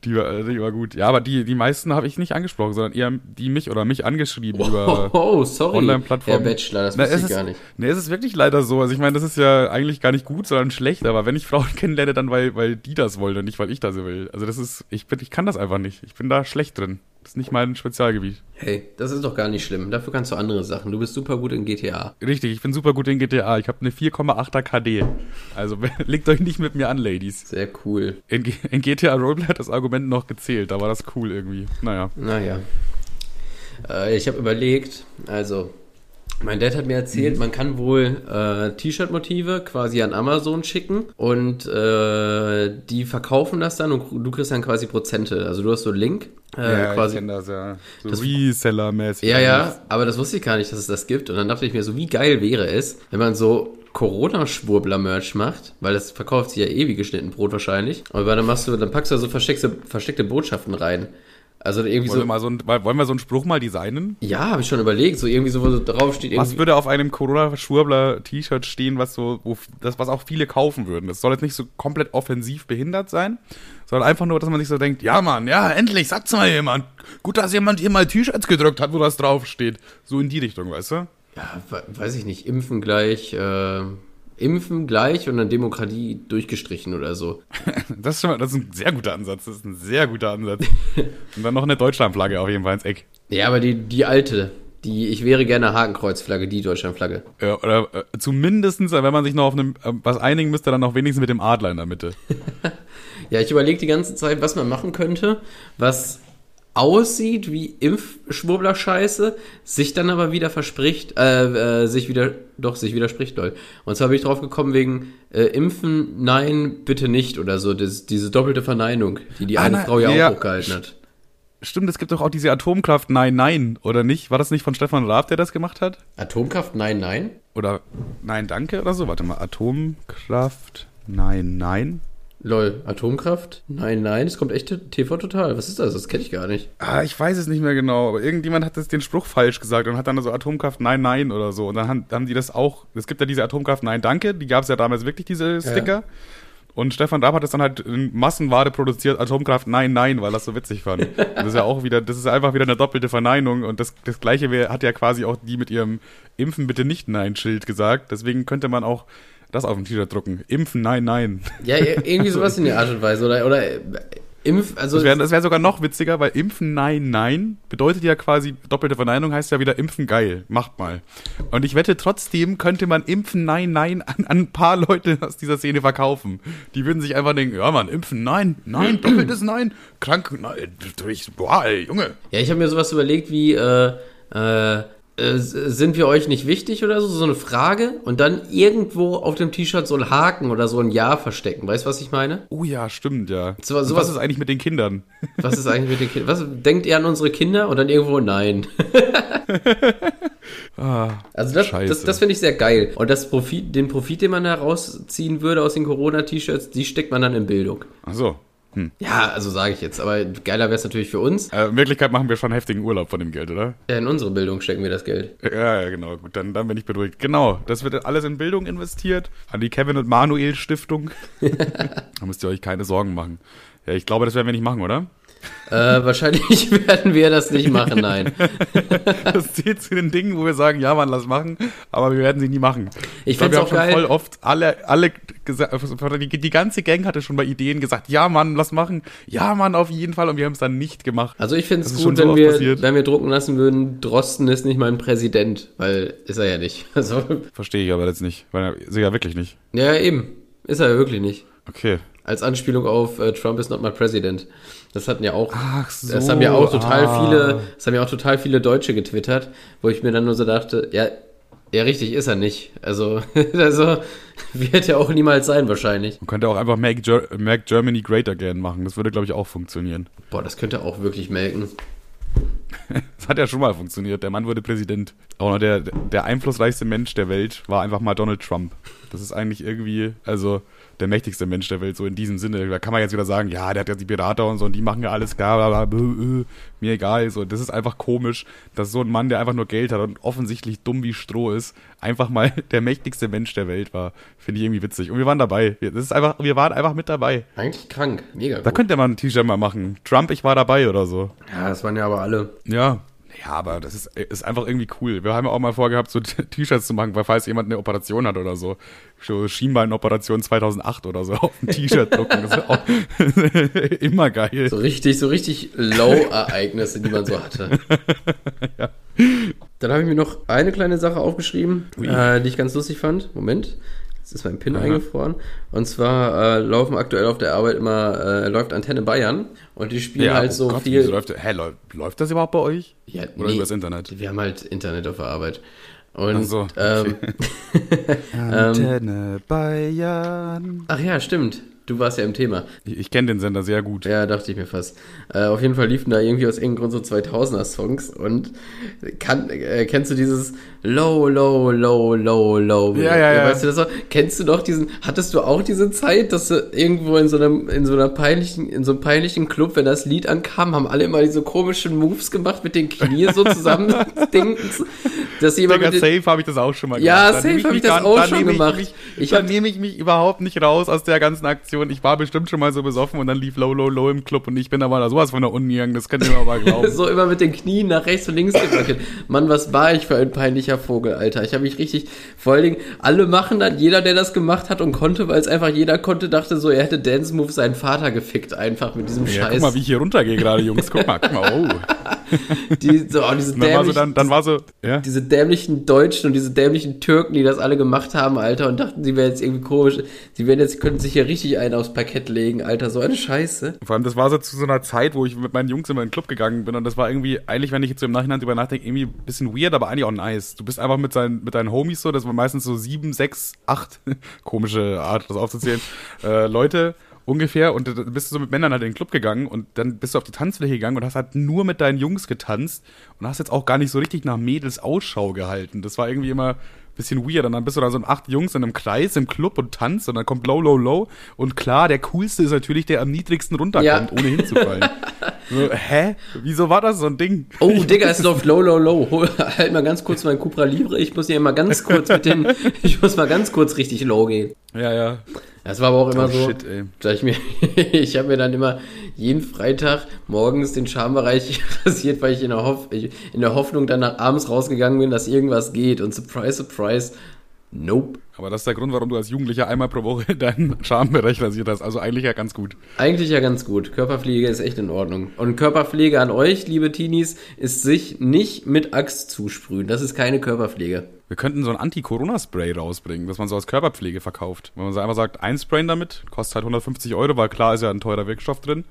die, war, die war gut. Ja, aber die, die meisten habe ich nicht angesprochen, sondern eher die mich oder mich angeschrieben über. Oh, sorry, Online-Plattformen. Herr Bachelor, das Na, wusste es ich ist, gar nicht. Nee, es ist wirklich leider so. Also ich meine, das ist ja eigentlich gar nicht gut, sondern schlecht. Aber wenn ich Frauen kennenlerne, dann weil, weil die das wollen und nicht, weil ich das will. Also das ist, ich bin, ich kann das einfach nicht. Ich bin da schlecht drin. Das ist nicht mein Spezialgebiet. Hey, das ist doch gar nicht schlimm. Dafür kannst du andere Sachen. Du bist super gut in GTA. Richtig, ich bin super gut in GTA. Ich habe eine 4,8er KD. Also legt euch nicht mit mir an, Ladies. Sehr cool. In, in GTA Roleplay hat das Argument noch gezählt. Da war das cool irgendwie. Naja. Naja. Äh, ich habe überlegt, also, mein Dad hat mir erzählt, man kann wohl äh, T-Shirt-Motive quasi an Amazon schicken und äh, die verkaufen das dann und du kriegst dann quasi Prozente. Also du hast so einen Link. Äh, quasi. ich kenn das ja. So Reseller-mäßig. Ja, ja, aber das wusste ich gar nicht, dass es das gibt. Und dann dachte ich mir so, wie geil wäre es, wenn man so Corona-Schwurbler-Merch macht, weil das verkauft sich ja ewig geschnitten Brot wahrscheinlich. Aber dann machst du, dann packst du so versteckte, versteckte Botschaften rein. Also irgendwie Wollen, wir so. mal so ein, wollen wir so einen Spruch mal designen? Ja, habe ich schon überlegt. So irgendwie so, wo so drauf steht, Was würde auf einem Corona-Schwurbler-T-Shirt stehen, was so, wo, das, was auch viele kaufen würden? Das soll jetzt nicht so komplett offensiv behindert sein, sondern einfach nur, dass man sich so denkt, ja Mann, ja, endlich, sagt's mal jemand. Gut, dass jemand hier mal T-Shirts gedrückt hat, wo das draufsteht. So in die Richtung, weißt du? Ja, we- weiß ich nicht. Impfen gleich, äh, Impfen gleich und dann Demokratie durchgestrichen oder so. Das ist, schon mal, das ist ein sehr guter Ansatz. Das ist ein sehr guter Ansatz. Und dann noch eine Deutschlandflagge auf jeden Fall ins Eck. Ja, aber die, die alte, die, ich wäre gerne Hakenkreuzflagge, die Deutschlandflagge. Ja, oder äh, zumindestens, wenn man sich noch auf einem, äh, was einigen müsste, dann noch wenigstens mit dem Adler in der Mitte. Ja, ich überlege die ganze Zeit, was man machen könnte, was aussieht wie Impfschwurbler-Scheiße, sich dann aber wieder verspricht, äh, äh, sich wieder, doch, sich widerspricht, lol. Und zwar bin ich drauf gekommen wegen äh, Impfen, nein, bitte nicht oder so, das, diese doppelte Verneinung, die die Ah, eine na, Frau ja, ja. auch hochgehalten hat. Stimmt, es gibt doch auch diese Atomkraft Nein, Nein, oder nicht? War das nicht von Stefan Raab, der das gemacht hat? Atomkraft, nein, nein? Oder Nein, danke oder so? Warte mal, Atomkraft Nein, Nein? Lol, Atomkraft? Nein, nein, es kommt echt TV total. Was ist das? Das kenne ich gar nicht. Ah, ich weiß es nicht mehr genau, aber irgendjemand hat das, den Spruch falsch gesagt und hat dann so Atomkraft Nein, Nein oder so. Und dann haben, haben die das auch, es gibt ja diese Atomkraft Nein, danke, die gab es ja damals wirklich, diese Sticker. Und Stefan Raab hat das dann halt in Massenware produziert, Atomkraft Nein, Nein, weil das so witzig fand. Das ist ja auch wieder, das ist einfach wieder eine doppelte Verneinung. Und das, das gleiche hat ja quasi auch die mit ihrem Impfen bitte nicht Nein-Schild gesagt. Deswegen könnte man auch das auf dem T-Shirt drucken. Impfen, nein, nein. Ja, irgendwie sowas in der Art und Weise. Oder, oder äh, Impf, also. Das wäre wär sogar noch witziger, weil Impfen, nein, nein bedeutet ja quasi, doppelte Verneinung heißt ja wieder Impfen geil. Macht mal. Und ich wette, trotzdem könnte man Impfen, nein, nein an, an ein paar Leute aus dieser Szene verkaufen. Die würden sich einfach denken, ja Mann, Impfen, nein, nein, doppeltes Nein, krank, nein, durch, boah, ey, Junge. Ja, ich habe mir sowas überlegt wie, äh, äh, äh, sind wir euch nicht wichtig oder so? So eine Frage und dann irgendwo auf dem T-Shirt so ein Haken oder so ein Ja verstecken. Weißt du, was ich meine? Oh ja, stimmt, ja. So- sowas- was ist eigentlich mit den Kindern? Was ist eigentlich mit den Kindern? Was denkt ihr an unsere Kinder? Und dann irgendwo Nein. Ah, Also das, Scheiße. das, das finde ich sehr geil. Und das Profit, den Profit, den man da rausziehen würde aus den Corona-T-Shirts, die steckt man dann in Bildung. ach so. Hm. Ja, also sage ich jetzt. Aber geiler wäre es natürlich für uns. Äh, in Wirklichkeit machen wir schon heftigen Urlaub von dem Geld, oder? Ja, in unsere Bildung stecken wir das Geld. Ja, ja, genau. Gut, dann, dann bin ich beruhigt. Genau, das wird alles in Bildung investiert. An die Kevin und Manuel Stiftung. da müsst ihr euch keine Sorgen machen. Ja, ich glaube, das werden wir nicht machen, oder? Äh, wahrscheinlich werden wir das nicht machen, nein. Das zählt zu den Dingen, wo wir sagen, ja, Mann, lass machen, aber wir werden sie nie machen. Ich wir auch schon geil. voll oft alle, alle gesagt, die, die ganze Gang hatte schon bei Ideen gesagt, ja, Mann, lass machen. Ja, Mann, auf jeden Fall. Und wir haben es dann nicht gemacht. Also ich finde es ist gut, so wenn oft wir, passiert. wenn wir drucken lassen würden, Drosten ist nicht mein Präsident, weil ist er ja nicht. Also, Verstehe ich aber jetzt nicht, weil er ist er ja wirklich nicht. ja, eben. Ist er ja wirklich nicht. Okay. Als Anspielung auf äh, Trump is not my president. Das hatten ja auch. Ach so, Das haben ja auch total ah. viele, das haben ja auch total viele Deutsche getwittert, wo ich mir dann nur so dachte, ja, ja, richtig ist er nicht. Also, also wird er auch niemals sein wahrscheinlich. Man könnte auch einfach Make, Ger Make Germany Great Again machen. Das würde, glaube ich, auch funktionieren. Boah, das könnte auch wirklich melken. Das hat ja schon mal funktioniert. Der Mann wurde Präsident. Auch noch der, der einflussreichste Mensch der Welt war einfach mal Donald Trump. Das ist eigentlich irgendwie, also der mächtigste Mensch der Welt, so in diesem Sinne. Da kann man jetzt wieder sagen, ja, der hat ja die Berater und so und die machen ja alles klar, bla, bla, bla, mir egal. So, das ist einfach komisch, dass so ein Mann, der einfach nur Geld hat und offensichtlich dumm wie Stroh ist, einfach mal der mächtigste Mensch der Welt war. Finde ich irgendwie witzig. Und wir waren dabei. Wir- Das ist einfach, wir waren einfach mit dabei. Eigentlich krank. Mega Da gut. könnte man ein T-Shirt mal machen. Trump, ich war dabei oder so. Ja, das waren ja aber alle. Ja. Ja, aber das ist, ist einfach irgendwie cool. Wir haben ja auch mal vorgehabt, so T-Shirts zu machen, weil falls jemand eine Operation hat oder so. So Schienbeinoperation 2008 oder so auf ein T-Shirt drucken. Das ist auch immer geil. So richtig, so richtig Low-Ereignisse, die man so hatte. Ja. Dann habe ich mir noch eine kleine Sache aufgeschrieben, äh, die ich ganz lustig fand. Moment. Jetzt ist mein Pin Aha. eingefroren. Und zwar äh, laufen aktuell auf der Arbeit immer, äh, läuft Antenne Bayern und die spielen halt so oh Gott, viel. Läuft, hä, läuft, läuft das überhaupt bei euch? Ja, Oder nee, übers Internet? Wir haben halt Internet auf der Arbeit. Und Ach so, ähm, Antenne Bayern. ach ja, stimmt. Du warst ja im Thema. Ich, ich kenne den Sender sehr gut. Ja, dachte ich mir fast. Äh, auf jeden Fall liefen da irgendwie aus irgendeinem Grund so 2000er-Songs und kann, äh, kennst du dieses Low, Low, Low, Low, Low? Ja, ja, ja. Weißt du das auch? Kennst du doch diesen, hattest du auch diese Zeit, dass du irgendwo in so einem, in so einer peinlichen, in so einem peinlichen Club, wenn das Lied ankam, haben alle immer diese komischen Moves gemacht mit den Knien so zusammen, Dings, dass jemand Digga, safe habe ich das auch schon mal Ja, gemacht. Dann safe nehm hab mich ich das auch schon nehm ich gemacht. Mich, Ich dann nehme ich mich überhaupt nicht raus aus der ganzen Aktion. Ich war bestimmt schon mal so besoffen und dann lief Low, Low, Low im Club und ich bin da mal sowas von der Uni gegangen. Das könnt ihr mir aber glauben. so immer mit den Knien nach rechts und links gewackelt. Mann, was war ich für ein peinlicher Vogel, Alter. Ich habe mich richtig, vor allen Dingen, alle machen dann, jeder, der das gemacht hat und konnte, weil es einfach jeder konnte, dachte so, er hätte Dance Move seinen Vater gefickt, einfach mit diesem ja, Scheiß. guck mal, wie ich hier runtergehe gerade, Jungs. Guck mal, guck mal. Oh. die, so, oh, diese, dann war so, dann, dann war so, ja. diese dämlichen Deutschen und diese dämlichen Türken, die das alle gemacht haben, Alter, und dachten, sie wären jetzt irgendwie komisch. Sie werden jetzt, könnten sich hier richtig einen aufs Parkett legen, Alter. So eine Scheiße. Vor allem, das war so zu so einer Zeit, wo ich mit meinen Jungs immer in den Club gegangen bin und das war irgendwie, eigentlich, wenn ich jetzt so im Nachhinein drüber nachdenke, irgendwie ein bisschen weird, aber eigentlich auch nice. Du bist einfach mit, seinen, mit deinen Homies so, das waren meistens so sieben, sechs, acht, komische Art, das aufzuzählen, äh, Leute ungefähr und dann bist du so mit Männern halt in den Club gegangen und dann bist du auf die Tanzfläche gegangen und hast halt nur mit deinen Jungs getanzt und hast jetzt auch gar nicht so richtig nach Mädels Ausschau gehalten. Das war irgendwie immer bisschen weird. Und dann bist du da so acht Jungs in einem Kreis im Club und tanzt und dann kommt Low, Low, Low. Und klar, der coolste ist natürlich, der am niedrigsten runterkommt, Ja. ohne hinzufallen. so, hä? Wieso war das so ein Ding? Oh, Digga, es läuft low, low, low. Halt mal ganz kurz mein Cupra Libre. Ich muss hier mal ganz kurz mit den, ich muss mal ganz kurz richtig low gehen. Ja, ja. Das war aber auch immer Oh, so, shit, dass ich mir, ich habe mir dann immer jeden Freitag morgens den Schambereich rasiert, weil ich in der, Hoff, ich- in der Hoffnung dann nach abends rausgegangen bin, dass irgendwas geht. Und surprise, surprise, nope. Aber das ist der Grund, warum du als Jugendlicher einmal pro Woche deinen Schambereich rasiert hast. Also eigentlich ja ganz gut. Eigentlich ja ganz gut. Körperpflege ist echt in Ordnung. Und Körperpflege an euch, liebe Teenies, ist sich nicht mit Axt zusprühen. Das ist keine Körperpflege. Wir könnten so ein Anti-Corona-Spray rausbringen, das man so als Körperpflege verkauft. Wenn man so einfach sagt, einsprayen damit, kostet halt 150 Euro, weil klar ist ja ein teurer Wirkstoff drin.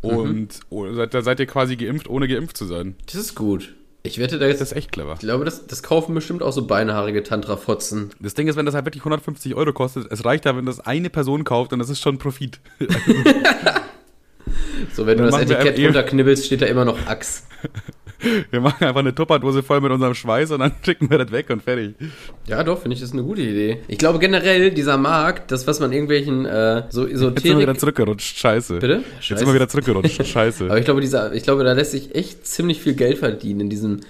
Und oh, seid, da seid ihr quasi geimpft, ohne geimpft zu sein. Das ist gut. Ich wette da jetzt. Das ist echt clever. ich glaube, das, das kaufen bestimmt auch so beinhaarige Tantra-Fotzen. Das Ding ist, wenn das halt wirklich 150 Euro kostet, es reicht ja, wenn das eine Person kauft und das ist schon Profit. So, wenn du Dann das machen wir Etikett runterknibbelst, steht da immer noch Axt. Wir machen einfach eine Tupperdose voll mit unserem Schweiß und dann schicken wir das weg und fertig. Ja, doch, finde ich das eine gute Idee. Ich glaube generell, dieser Markt, das, was man irgendwelchen äh, so Jetzt sind wir Esoterik... wieder zurückgerutscht, scheiße. Bitte? Jetzt sind wir wieder zurückgerutscht, scheiße. Aber ich glaube, dieser, ich glaube, da lässt sich echt ziemlich viel Geld verdienen in diesem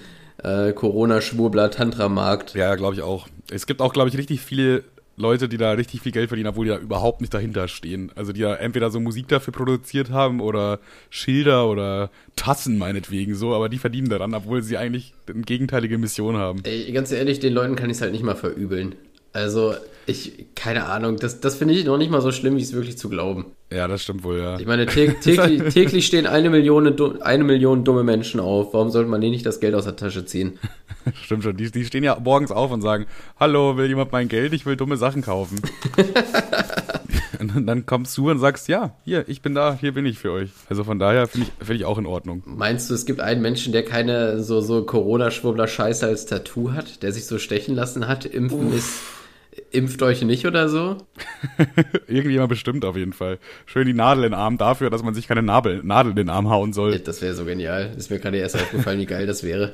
äh, Corona-Schwurbler-Tantra-Markt. Ja, glaube ich auch. Es gibt auch, glaube ich, richtig viele Leute, die da richtig viel Geld verdienen, obwohl die da überhaupt nicht dahinter stehen. Also die da entweder so Musik dafür produziert haben oder Schilder oder Tassen meinetwegen so, aber die verdienen daran, obwohl sie eigentlich eine gegenteilige Mission haben. Ey, ganz ehrlich, den Leuten kann ich es halt nicht mal verübeln. Also, ich, keine Ahnung, das, das finde ich noch nicht mal so schlimm, wie es wirklich zu glauben. Ja, das stimmt wohl, ja. Ich meine, tä- täglich, täglich stehen eine Million, eine Million dumme Menschen auf. Warum sollte man denen nicht das Geld aus der Tasche ziehen? Stimmt schon. Die, die stehen ja morgens auf und sagen, hallo, will jemand mein Geld? Ich will dumme Sachen kaufen. und dann- kommst du und sagst, ja, hier, ich bin da, hier bin ich für euch. Also von daher finde ich, finde ich auch in Ordnung. Meinst du, es gibt einen Menschen, der keine so, so Corona-Schwurbler-Scheiße als Tattoo hat, der sich so stechen lassen hat? Impfen ist, impft euch nicht oder so? Irgendjemand bestimmt auf jeden Fall. Schön die Nadel in den Arm dafür, dass man sich keine Nadel, Nadel in den Arm hauen soll. Das wäre so genial. Ist mir gerade erst aufgefallen, wie geil das wäre.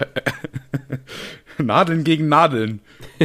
Nadeln gegen Nadeln.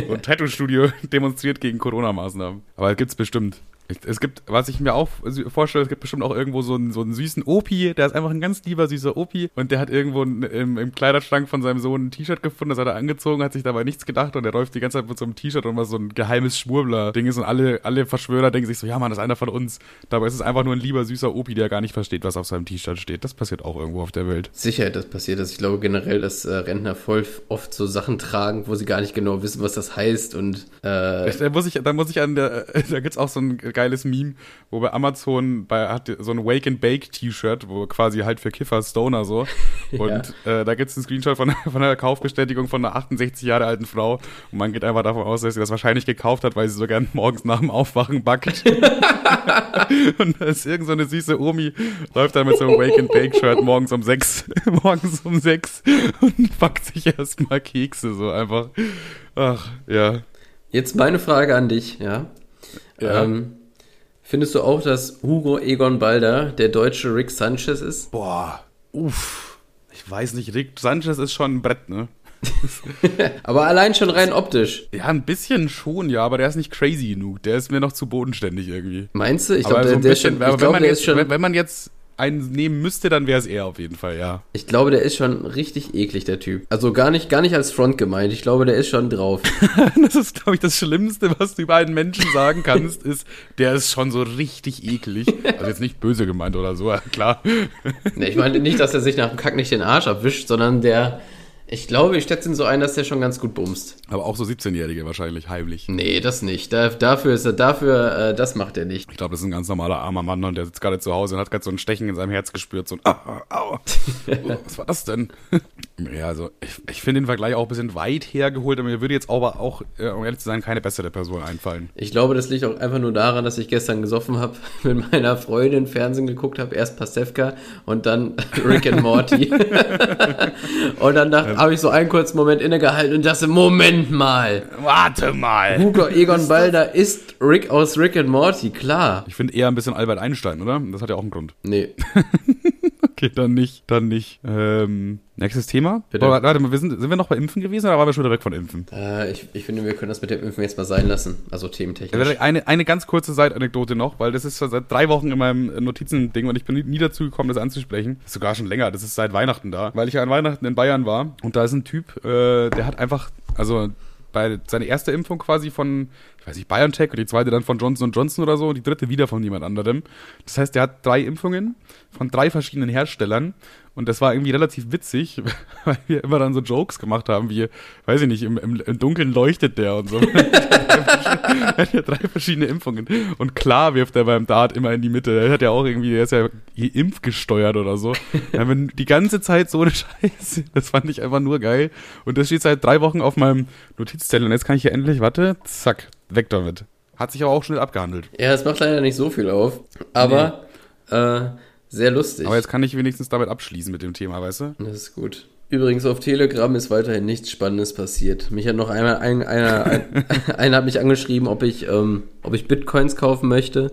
Und Tattoo-Studio demonstriert gegen Corona-Maßnahmen. Aber gibt's bestimmt. Es gibt, was ich mir auch vorstelle, es gibt bestimmt auch irgendwo so einen, so einen süßen Opi, der ist einfach ein ganz lieber süßer Opi und der hat irgendwo im, im Kleiderschrank von seinem Sohn ein T-Shirt gefunden, das hat er angezogen, hat sich dabei nichts gedacht und der läuft die ganze Zeit mit so einem T-Shirt und was so ein geheimes Schwurbler-Ding ist und alle, alle Verschwörer denken sich so, ja Mann, das ist einer von uns. Dabei ist es einfach nur ein lieber süßer Opi, der gar nicht versteht, was auf seinem T-Shirt steht. Das passiert auch irgendwo auf der Welt. Sicher, das passiert das. Ich glaube generell, dass äh, Rentner voll oft so Sachen tragen, wo sie gar nicht genau wissen, was das heißt und äh, Da muss ich, da muss ich an der, da gibt's auch so ein geiles Meme, wo bei Amazon bei hat so ein Wake and Bake T-Shirt, wo quasi halt für Kiffer Stoner so. Und äh, da gibt's einen Screenshot von, von einer Kaufbestätigung von einer 68 Jahre alten Frau und man geht einfach davon aus, dass sie das wahrscheinlich gekauft hat, weil sie so gern morgens nach dem Aufwachen backt. und da ist irgend so eine süße Omi, läuft dann mit so einem Wake and Bake Shirt morgens um sechs, morgens um sechs und backt sich erstmal Kekse so einfach. Ach, ja. Jetzt meine Frage an dich, ja. Ja. Ähm, findest du auch, dass Hugo Egon Balder der deutsche Rick Sanchez ist? Boah, uff. Ich weiß nicht, Rick Sanchez ist schon ein Brett, ne? Aber allein schon rein optisch. Ja, ein bisschen schon, ja, aber der ist nicht crazy genug. Der ist mir noch zu bodenständig irgendwie. Meinst du? Ich glaube, so der, der, ist bisschen, schon, glaube, man der jetzt, ist schon, wenn, wenn man jetzt einen nehmen müsste, dann wäre es er auf jeden Fall, ja. ich glaube, der ist schon richtig eklig, der Typ. Also gar nicht, gar nicht als Front gemeint. Ich glaube, der ist schon drauf. Das ist, glaube ich, das Schlimmste, was du über einen Menschen sagen kannst, ist, der ist schon so richtig eklig. Also jetzt nicht böse gemeint oder so, ja, klar. Ich meine nicht, dass er sich nach dem Kack nicht den Arsch abwischt, sondern der, ich glaube, ich schätze ihn so ein, dass der schon ganz gut bumst. Aber auch so 17-Jährige wahrscheinlich, heimlich. Nee, das nicht. Da, dafür ist er, dafür, äh, das macht er nicht. Ich glaube, das ist ein ganz normaler armer Mann und der sitzt gerade zu Hause und hat gerade so ein Stechen in seinem Herz gespürt, so ein Au, au, au. Oh, Was war das denn? ja, also ich, ich finde den Vergleich auch ein bisschen weit hergeholt, aber mir würde jetzt aber auch, äh, um ehrlich zu sein, keine bessere Person einfallen. Ich glaube, das liegt auch einfach nur daran, dass ich gestern gesoffen habe, mit meiner Freundin Fernsehen geguckt habe, erst Pastewka und dann Rick and Morty. und dann habe ich so einen kurzen Moment innegehalten und dachte, Moment mal, Warte mal! Hugo Egon Balder ist Rick aus Rick and Morty, klar. Ich finde eher ein bisschen Albert Einstein, oder? Das hat ja auch einen Grund. Nee, Okay, dann nicht, dann nicht. Ähm, nächstes Thema? Bitte. Oh, warte mal, wir sind, sind wir noch bei Impfen gewesen oder waren wir schon wieder weg von Impfen? äh, ich, ich finde, wir können das mit dem Impfen jetzt mal sein lassen, also thementechnisch. Eine, eine ganz kurze Seitanekdote noch, weil das ist schon seit drei Wochen in meinem Notizending und ich bin nie- nie dazu gekommen, das anzusprechen. Ist sogar schon länger, das ist seit Weihnachten da. Weil ich ja an Weihnachten in Bayern war und da ist ein Typ, äh, der hat einfach, also bei seine erste Impfung quasi von, ich weiß nicht, BioNTech und die zweite dann von Johnson Johnson oder so und die dritte wieder von jemand anderem. Das heißt, der hat drei Impfungen von drei verschiedenen Herstellern und das war irgendwie relativ witzig, weil wir immer dann so Jokes gemacht haben, wie, weiß ich nicht, im, im, im Dunkeln leuchtet der und so. er hat ja drei verschiedene Impfungen. Und klar wirft er beim Dart immer in die Mitte. Er hat ja auch irgendwie, er ist ja impfgesteuert oder so. Ja, wenn die ganze Zeit so eine Scheiße. Das fand ich einfach nur geil. Und das steht seit drei Wochen auf meinem Notizzettel. Und jetzt kann ich hier endlich, warte, zack, weg damit. Hat sich aber auch schnell abgehandelt. Ja, es macht leider nicht so viel auf, aber äh, sehr lustig. Aber jetzt kann ich wenigstens damit abschließen mit dem Thema, weißt du? Das ist gut. Übrigens, auf Telegram ist weiterhin nichts Spannendes passiert. Mich hat noch einmal ein, einer, ein, einer hat mich angeschrieben, ob ich, ähm, ob ich Bitcoins kaufen möchte.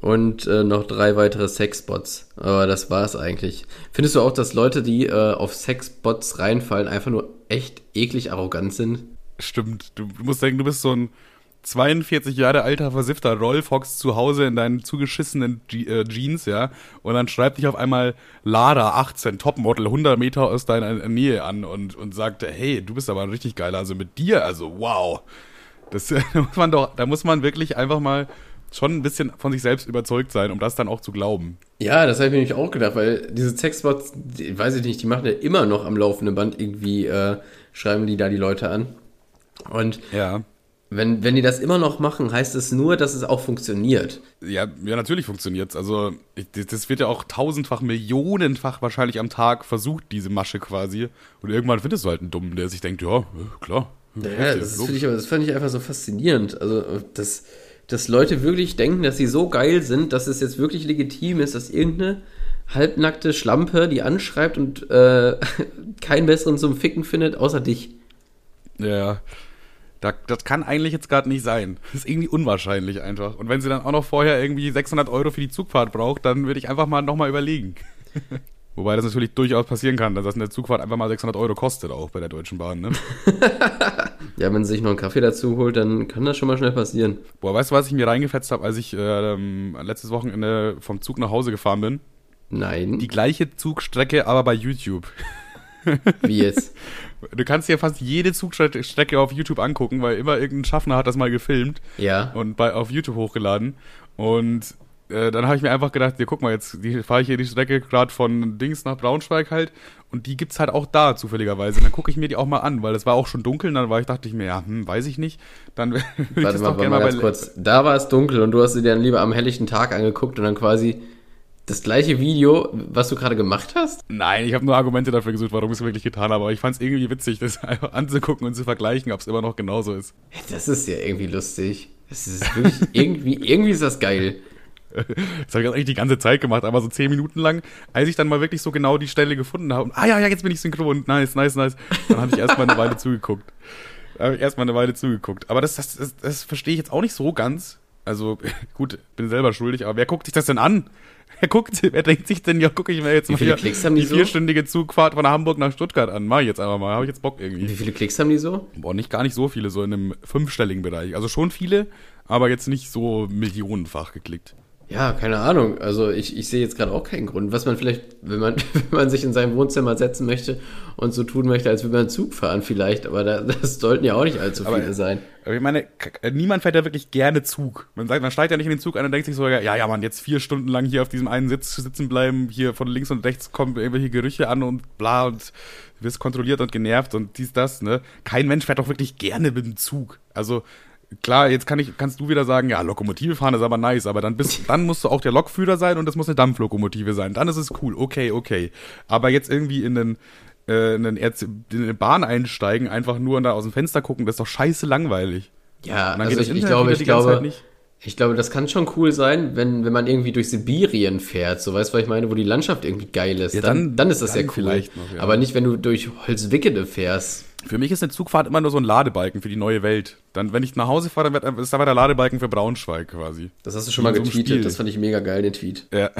und äh, noch drei weitere Sexbots. Aber das war's eigentlich. Findest du auch, dass Leute, die äh, auf Sexbots reinfallen, einfach nur echt eklig arrogant sind? Stimmt. Du, du musst denken, du bist so ein 42 Jahre alter, versiffter Rolf, hockst zu Hause in deinen zugeschissenen Je äh, Jeans, ja, und dann schreibt dich auf einmal Lara, 18, Topmodel, 100 Meter aus deiner Nähe an und, und sagt, hey, du bist aber ein richtig geiler, also mit dir, also wow. Das da muss man doch, da muss man wirklich einfach mal schon ein bisschen von sich selbst überzeugt sein, um das dann auch zu glauben. Ja, das habe ich mir nämlich auch gedacht, weil diese Sexbots, die, weiß ich nicht, die machen ja immer noch am laufenden Band irgendwie, äh, schreiben die da die Leute an. Und Ja. Wenn, wenn die das immer noch machen, heißt es nur, dass es auch funktioniert. Ja, ja, natürlich funktioniert's. Also, ich, das wird ja auch tausendfach, millionenfach wahrscheinlich am Tag versucht, diese Masche quasi. Und irgendwann findest du halt einen Dummen, der sich denkt, ja, klar. Ja, das, finde ich, das fand ich einfach so faszinierend. Also, dass, dass Leute wirklich denken, dass sie so geil sind, dass es jetzt wirklich legitim ist, dass irgendeine halbnackte Schlampe die anschreibt und äh, keinen besseren zum Ficken findet, außer dich. Ja. Da, das kann eigentlich jetzt gerade nicht sein. Das ist irgendwie unwahrscheinlich einfach. Und wenn sie dann auch noch vorher irgendwie 600 Euro für die Zugfahrt braucht, dann würde ich einfach mal nochmal überlegen. Wobei das natürlich durchaus passieren kann, dass eine Zugfahrt einfach mal 600 Euro kostet, auch bei der Deutschen Bahn, ne? Ja, wenn sie sich noch einen Kaffee dazu holt, dann kann das schon mal schnell passieren. Boah, weißt du, was ich mir reingefetzt habe, als ich ähm, letztes Wochenende vom Zug nach Hause gefahren bin? Nein. Die gleiche Zugstrecke, aber bei YouTube. Wie jetzt? Du kannst dir fast jede Zugstrecke auf YouTube angucken, weil immer irgendein Schaffner hat das mal gefilmt Ja. und bei, auf YouTube hochgeladen. Und äh, dann habe ich mir einfach gedacht, ja, guck mal, jetzt die- fahre ich hier die Strecke gerade von Dings nach Braunschweig halt und die gibt's halt auch da zufälligerweise. Und dann gucke ich mir die auch mal an, weil es war auch schon dunkel und dann war ich, dachte ich mir, ja, hm, weiß ich nicht. Dann will ich das mal, doch gerne mal mal ganz kurz. Da war es dunkel und du hast sie dann lieber am helllichten Tag angeguckt und dann quasi das gleiche Video, was du gerade gemacht hast? Nein, ich habe nur Argumente dafür gesucht, warum ich es wirklich getan habe, aber ich fand es irgendwie witzig, das einfach anzugucken und zu vergleichen, ob es immer noch genauso ist. Das ist ja irgendwie lustig. Das ist wirklich irgendwie, irgendwie ist das geil. Das habe ich eigentlich die ganze Zeit gemacht, aber so zehn Minuten lang, als ich dann mal wirklich so genau die Stelle gefunden habe. Und, ah ja, ja, jetzt bin ich synchron. Nice, nice, nice. Dann habe ich erstmal eine Weile zugeguckt. Da habe ich erstmal eine Weile zugeguckt. Aber das, das, das, das verstehe ich jetzt auch nicht so ganz. Also, gut, bin selber schuldig, aber wer guckt sich das denn an? Wer guckt, wer denkt sich denn, ja, gucke ich mir jetzt Wie mal viele Klicks haben die die so? vierstündige Zugfahrt von Hamburg nach Stuttgart an? Mach ich jetzt einfach mal, habe ich jetzt Bock Wie irgendwie. viele Klicks haben die so? Boah, nicht gar nicht so viele, so in einem fünfstelligen Bereich. Also schon viele, aber jetzt nicht so millionenfach geklickt. Ja, keine Ahnung. Also ich, ich sehe jetzt gerade auch keinen Grund. Was man vielleicht, wenn man, wenn man sich in sein Wohnzimmer setzen möchte und so tun möchte, als würde man Zug fahren vielleicht, aber da, das sollten ja auch nicht allzu Aber- viele sein. Aber ich meine, niemand fährt ja wirklich gerne Zug. Man sagt, man steigt ja nicht in den Zug ein und denkt sich so, ja, ja, man, jetzt vier Stunden lang hier auf diesem einen Sitz sitzen bleiben, hier von links und rechts kommen irgendwelche Gerüche an und bla und du wirst kontrolliert und genervt und dies, das, ne? Kein Mensch fährt doch wirklich gerne mit dem Zug. Also, klar, jetzt kann ich, kannst du wieder sagen, ja, Lokomotive fahren ist aber nice, aber dann bist, dann musst du auch der Lokführer sein und das muss eine Dampflokomotive sein. Dann ist es cool, okay, okay. Aber jetzt irgendwie in den, äh, in, den RC in eine Bahn einsteigen, einfach nur und da aus dem Fenster gucken, das ist doch scheiße langweilig. Ja, also ich, ich glaube, ich glaube, ich glaube, das kann schon cool sein, wenn, wenn man irgendwie durch Sibirien fährt, so weißt du, was ich meine, wo die Landschaft irgendwie geil ist. Ja, dann, dann- dann ist das dann ja cool. vielleicht noch, ja. Aber nicht, wenn du durch Holzwickede fährst. Für mich ist eine Zugfahrt immer nur so ein Ladebalken für die neue Welt. Dann, wenn ich nach Hause fahre, dann ist aber der Ladebalken für Braunschweig quasi. Das hast du schon mal so getweetet, das fand ich mega geil, den Tweet. Ja.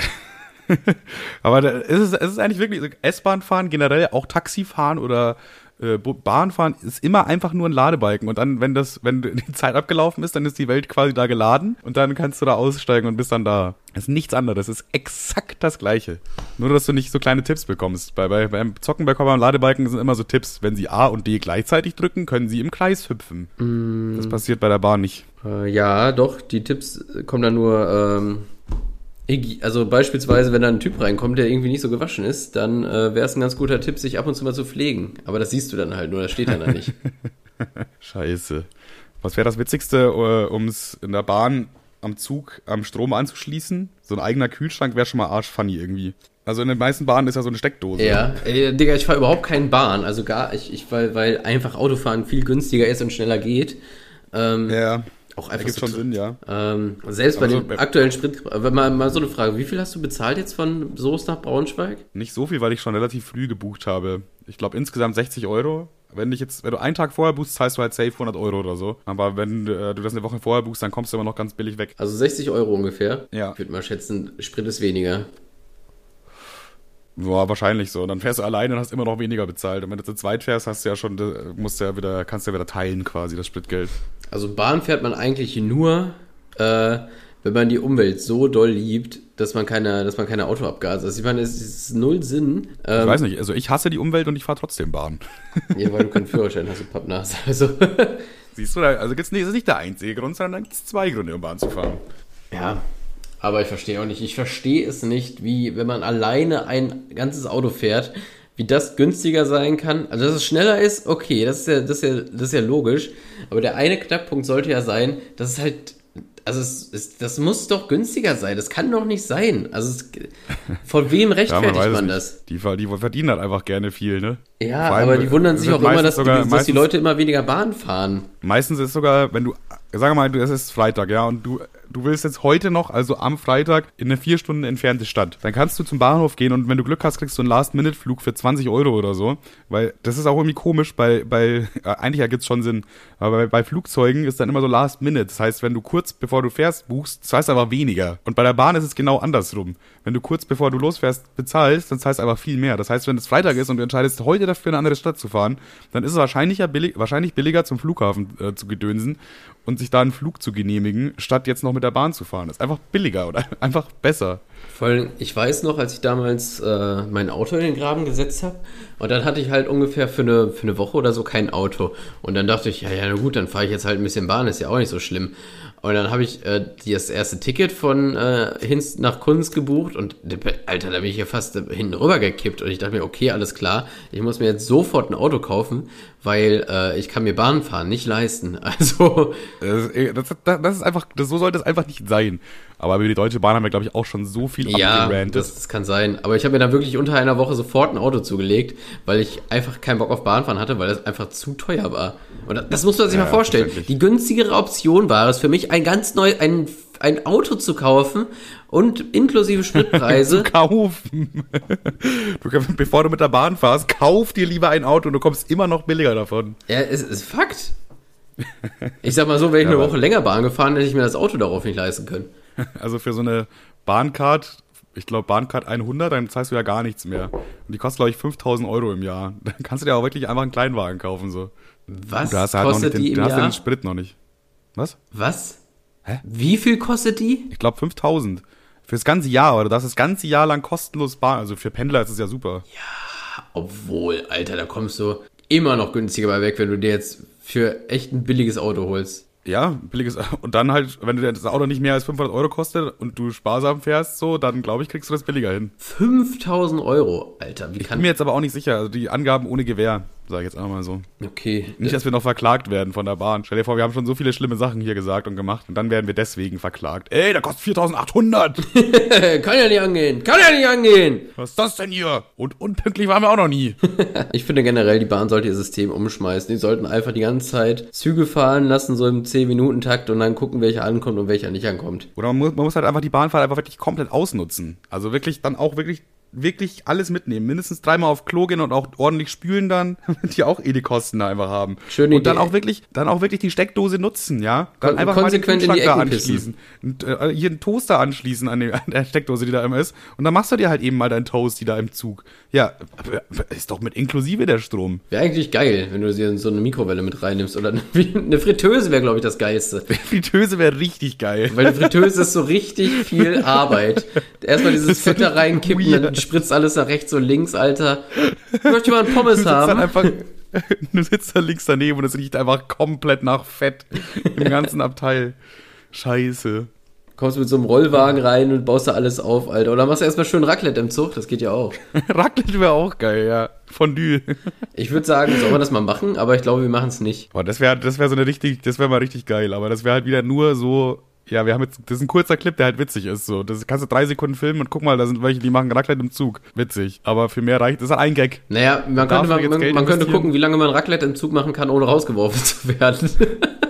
aber da ist es, es ist eigentlich wirklich, S-Bahn fahren, generell auch Taxi fahren oder äh, Bu- Bahn fahren, ist immer einfach nur ein Ladebalken. Und dann, wenn das, wenn die Zeit abgelaufen ist, dann ist die Welt quasi da geladen und dann kannst du da aussteigen und bist dann da. Das ist nichts anderes, das ist exakt das Gleiche. Nur, dass du nicht so kleine Tipps bekommst. Bei, bei, beim Zocken bei Komma und Ladebalken sind immer so Tipps. Wenn sie A und D gleichzeitig drücken, können sie im Kreis hüpfen. Das passiert bei der Bahn nicht. Äh, ja, doch, die Tipps kommen dann nur, ähm, also beispielsweise, wenn da ein Typ reinkommt, der irgendwie nicht so gewaschen ist, dann äh, wäre es ein ganz guter Tipp, sich ab und zu mal zu pflegen. Aber das siehst du dann halt nur, das steht dann da nicht. Scheiße. Was wäre das Witzigste, um es in der Bahn am Zug am Strom anzuschließen? So ein eigener Kühlschrank wäre schon mal arschfunny irgendwie. Also in den meisten Bahnen ist ja so eine Steckdose. ja, ey, Digga, ich fahre überhaupt keinen Bahn, also gar, ich, ich weil, weil einfach Autofahren viel günstiger ist und schneller geht. Ähm, Ja. Auch einfach Ergibt so schon Sinn, ja. Ähm, selbst bei Also, bei- aktuellen Sprit, wenn mal, mal so eine Frage, wie viel hast du bezahlt jetzt von Soest nach Braunschweig? Nicht so viel, weil ich schon relativ früh gebucht habe. Ich glaube insgesamt 60 Euro. Wenn ich jetzt, wenn du einen Tag vorher buchst, zahlst du halt safe 100 Euro oder so. Aber wenn äh, du das eine Woche vorher buchst, dann kommst du immer noch ganz billig weg. Also 60 Euro ungefähr. Ja. Ich würde mal schätzen, Sprit ist weniger. Boah, wahrscheinlich so. Dann fährst du alleine und hast immer noch weniger bezahlt. Und wenn du zu zweit fährst, hast du ja schon, äh, musst du ja wieder, kannst du ja wieder teilen quasi, das Spritgeld. Also Bahn fährt man eigentlich nur, äh, wenn man die Umwelt so doll liebt, dass man keine, dass man keine Autoabgase. Also ich meine, es ist null Sinn. Ähm, Ich weiß nicht, also ich hasse die Umwelt und ich fahre trotzdem Bahn. Ja, weil du keinen Führerschein hast, du Pappnase. Also, Siehst du, also gibt's nicht, das ist nicht der einzige Grund, sondern dann gibt's zwei Gründe, um Bahn zu fahren. ja. Aber ich verstehe auch nicht. Ich verstehe es nicht, wie, wenn man alleine ein ganzes Auto fährt, wie das günstiger sein kann. Also, dass es schneller ist, okay, das ist ja, das ist ja, das ist ja logisch. Aber der eine Knackpunkt sollte ja sein, dass es halt, also es, es, das muss doch günstiger sein. Das kann doch nicht sein. Also, es, von wem rechtfertigt es man nicht. das? Die, die verdienen halt einfach gerne viel, ne? Ja, allem, aber die wundern sich auch immer, dass, sogar- die, dass die Leute immer weniger Bahn fahren. Meistens ist sogar, wenn du, sag mal, es ist Freitag, ja, und du, du willst jetzt heute noch, also am Freitag, in eine vier Stunden entfernte Stadt. Dann kannst du zum Bahnhof gehen und wenn du Glück hast, kriegst du einen Last-Minute-Flug für 20 Euro oder so. Weil das ist auch irgendwie komisch, bei, bei äh, eigentlich ergibt es schon Sinn, aber bei, bei Flugzeugen ist dann immer so Last-Minute. Das heißt, wenn du kurz bevor du fährst, buchst, zahlst du einfach weniger. Und bei der Bahn ist es genau andersrum. Wenn du kurz bevor du losfährst, bezahlst, dann zahlst du einfach viel mehr. Das heißt, wenn es Freitag ist und du entscheidest, heute dafür in eine andere Stadt zu fahren, dann ist es wahrscheinlich, billig, wahrscheinlich billiger, zum Flughafen äh, zu gedönsen und sich da einen Flug zu genehmigen, statt jetzt noch mit der Bahn zu fahren. Das ist einfach billiger oder einfach besser. Vor allem, ich weiß noch, als ich damals äh, mein Auto in den Graben gesetzt habe und dann hatte ich halt ungefähr für eine, für eine Woche oder so kein Auto. Und dann dachte ich, ja, ja, na gut, dann fahre ich jetzt halt ein bisschen Bahn, ist ja auch nicht so schlimm. Und dann habe ich äh, das erste Ticket von äh, Hinz nach Kunz gebucht und Alter, da bin ich ja fast äh, hinten rüber gekippt und ich dachte mir, okay, alles klar, ich muss mir jetzt sofort ein Auto kaufen, weil äh, ich kann mir Bahn fahren nicht leisten. Also Das, ist- äh, das, das, das ist einfach, so sollte es einfach nicht sein. Aber über die Deutsche Bahn haben wir, glaube ich, auch schon so viel Ja, abgerantet. das, das kann sein. Aber ich habe mir dann wirklich unter einer Woche sofort ein Auto zugelegt, weil ich einfach keinen Bock auf Bahnfahren hatte, weil das einfach zu teuer war. Und das- das muss man sich Ja, mal vorstellen. Die günstigere Option war es für mich, ein ganz neu, ein, ein Auto zu kaufen und inklusive Spritpreise. zu kaufen. Du, bevor du mit der Bahn fährst, kauf dir lieber ein Auto und du kommst immer noch billiger davon. ja, es ist Fakt. Ich sag mal so, wäre ich Ja, eine Woche länger Bahn gefahren, hätte ich mir das Auto darauf nicht leisten können. Also für so eine Bahncard, ich glaube Bahncard 100, dann zahlst du ja gar nichts mehr. Und die kostet, glaube ich, 5000 Euro im Jahr. Dann kannst du dir auch wirklich einfach einen Kleinwagen kaufen. So. Was Da hast du halt kostet den, die im hast du Jahr? den Sprit noch nicht. Was? Was? Hä? Wie viel kostet die? Ich glaube 5000. Fürs ganze Jahr, aber du darfst das ganze Jahr lang kostenlos Bahn. Also für Pendler ist es ja super. Obwohl, Alter, da kommst du immer noch günstiger bei weg, wenn du dir jetzt für echt ein billiges Auto holst. Ja, billiges. Und dann halt, wenn dir das Auto nicht mehr als 500 Euro kostet und du sparsam fährst, so, dann glaube ich, kriegst du das billiger hin. 5000 Euro, Alter, wie Ich bin mir jetzt aber auch nicht sicher. Also die Angaben ohne Gewehr, sage ich jetzt einfach mal so. Okay, Nicht, dass wir noch verklagt werden von der Bahn. Stell dir vor, wir haben schon so viele schlimme Sachen hier gesagt und gemacht und dann werden wir deswegen verklagt. Ey, da kostet 4800! äh, kann ja nicht angehen, kann ja nicht angehen! Was ist das denn hier? Und unpünktlich waren wir auch noch nie. Ich finde generell, die Bahn sollte ihr System umschmeißen. Die sollten einfach die ganze Zeit Züge fahren lassen, so im 10-Minuten-Takt und dann gucken, welcher ankommt und welcher nicht ankommt. Oder man muss, man muss halt einfach die Bahnfahrt einfach wirklich komplett ausnutzen. Also wirklich dann auch wirklich wirklich alles mitnehmen. Mindestens dreimal auf Klo gehen und auch ordentlich spülen dann, damit die auch eh die Kosten da einfach haben. Schöne und dann Idee. auch wirklich, dann auch wirklich die Steckdose nutzen, ja? Dann Kon- einfach konsequent in mal die den Kühlschrank da Ecken anschließen. Und, äh, hier einen Toaster anschließen an, den, an der Steckdose, die da immer ist. Und dann machst du dir halt eben mal deinen Toast, die da im Zug. Ja, äh, ist doch mit inklusive der Strom. Wäre eigentlich geil, wenn du dir so eine Mikrowelle mit reinnimmst. Oder eine, eine Fritteuse wäre, glaube ich, das Geilste. Fritteuse wäre richtig geil. Weil eine Fritteuse ist so richtig viel Arbeit. Erstmal dieses Fett da reinkippen, dann weird. Spritzt alles nach rechts und links, Alter. Ich möchte mal einen Pommes Du sitzt dann haben. einfach, du sitzt da links daneben und es riecht einfach komplett nach Fett im ganzen Abteil. Scheiße. Kommst mit so einem Rollwagen rein und baust da alles auf, Alter. Oder machst du erstmal schön Raclette im Zug, das geht ja auch. Raclette wäre auch geil, ja. Fondue. Ich würde sagen, soll man das mal machen, aber ich glaube, wir machen es nicht. Boah, das wäre das wär so eine richtig, das wäre mal richtig geil, aber das wäre halt wieder nur so, ja, wir haben jetzt, das ist ein kurzer Clip, der halt witzig ist, so. Das kannst du drei Sekunden filmen und guck mal, da sind welche, die machen Raclette im Zug. Witzig. Aber für mehr reicht, das ist halt ein Gag. Naja, man könnte, man man, man, könnte gucken, wie lange man Raclette im Zug machen kann, ohne rausgeworfen zu werden.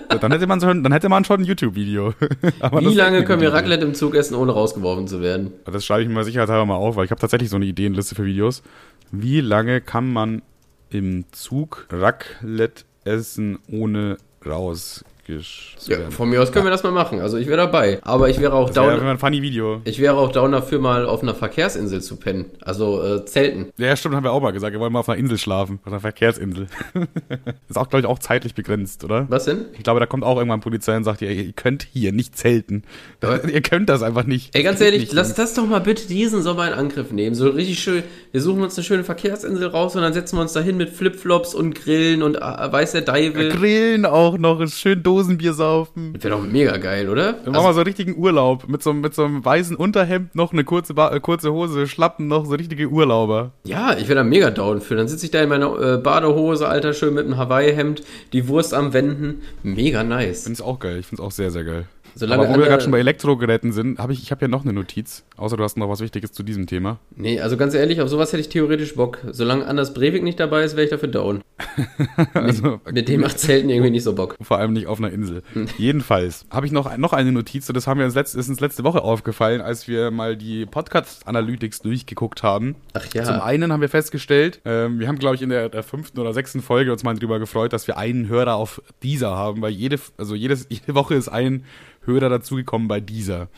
dann, hätte man schon, dann hätte man schon ein YouTube-Video. Wie lange können wir Raclette im Zug essen, ohne rausgeworfen zu werden? Das schreibe ich mir sicherheitshalber mal auf, weil ich habe tatsächlich so eine Ideenliste für Videos. Wie lange kann man im Zug Raclette essen, ohne raus ja, von mir aus können wir das mal machen. Also ich wäre dabei. Aber ich wäre auch down. Das wäre ein funny Video. Ich wäre auch down dafür, mal auf einer Verkehrsinsel zu pennen. Also äh, Zelten. Ja, stimmt, haben wir auch mal gesagt. Wir wollen mal auf einer Insel schlafen. Auf einer Verkehrsinsel. ist auch, glaube ich, auch zeitlich begrenzt, oder? Was denn? Ich glaube, da kommt auch irgendwann Polizei und sagt, ihr, ihr könnt hier nicht zelten. ihr könnt das einfach nicht. Ey, ganz ehrlich, lass das doch mal bitte diesen Sommer in Angriff nehmen. So richtig schön. Wir suchen uns eine schöne Verkehrsinsel raus und dann setzen wir uns da hin mit Flipflops und Grillen und äh, weiß der Deivel. Grillen auch noch, schön Dosenbier saufen. Das wäre doch mega geil, oder? Dann machen wir so einen richtigen Urlaub. Mit so, mit so einem weißen Unterhemd, noch eine kurze, ba äh, kurze Hose, Schlappen, noch so richtige Urlauber. Ja, ich wäre da mega down für. Dann sitze ich da in meiner äh, Badehose, Alter, schön mit einem Hawaii-Hemd, die Wurst am Wenden. Mega nice. Ich finde es auch geil. Ich finde es auch sehr, sehr geil. Solange Aber wo wir gerade schon bei Elektrogeräten sind, habe ich, ich habe ja noch eine Notiz. Außer du hast noch was Wichtiges zu diesem Thema. Nee, also ganz ehrlich, auf sowas hätte ich theoretisch Bock. Solange Anders Breivik nicht dabei ist, wäre ich dafür down. also, mit, mit, dem macht Zelten irgendwie nicht so Bock. Vor allem nicht auf einer Insel. Jedenfalls habe ich noch, noch eine Notiz, und das haben wir uns letzte, ist uns letzte Woche aufgefallen, als wir mal die Podcast-Analytics durchgeguckt haben. Ach ja. Zum einen haben wir festgestellt, ähm, wir haben, glaube ich, in der, der, fünften oder sechsten Folge uns mal drüber gefreut, dass wir einen Hörer auf dieser haben, weil jede, also jedes, jede Woche ist ein Hörer dazugekommen bei dieser.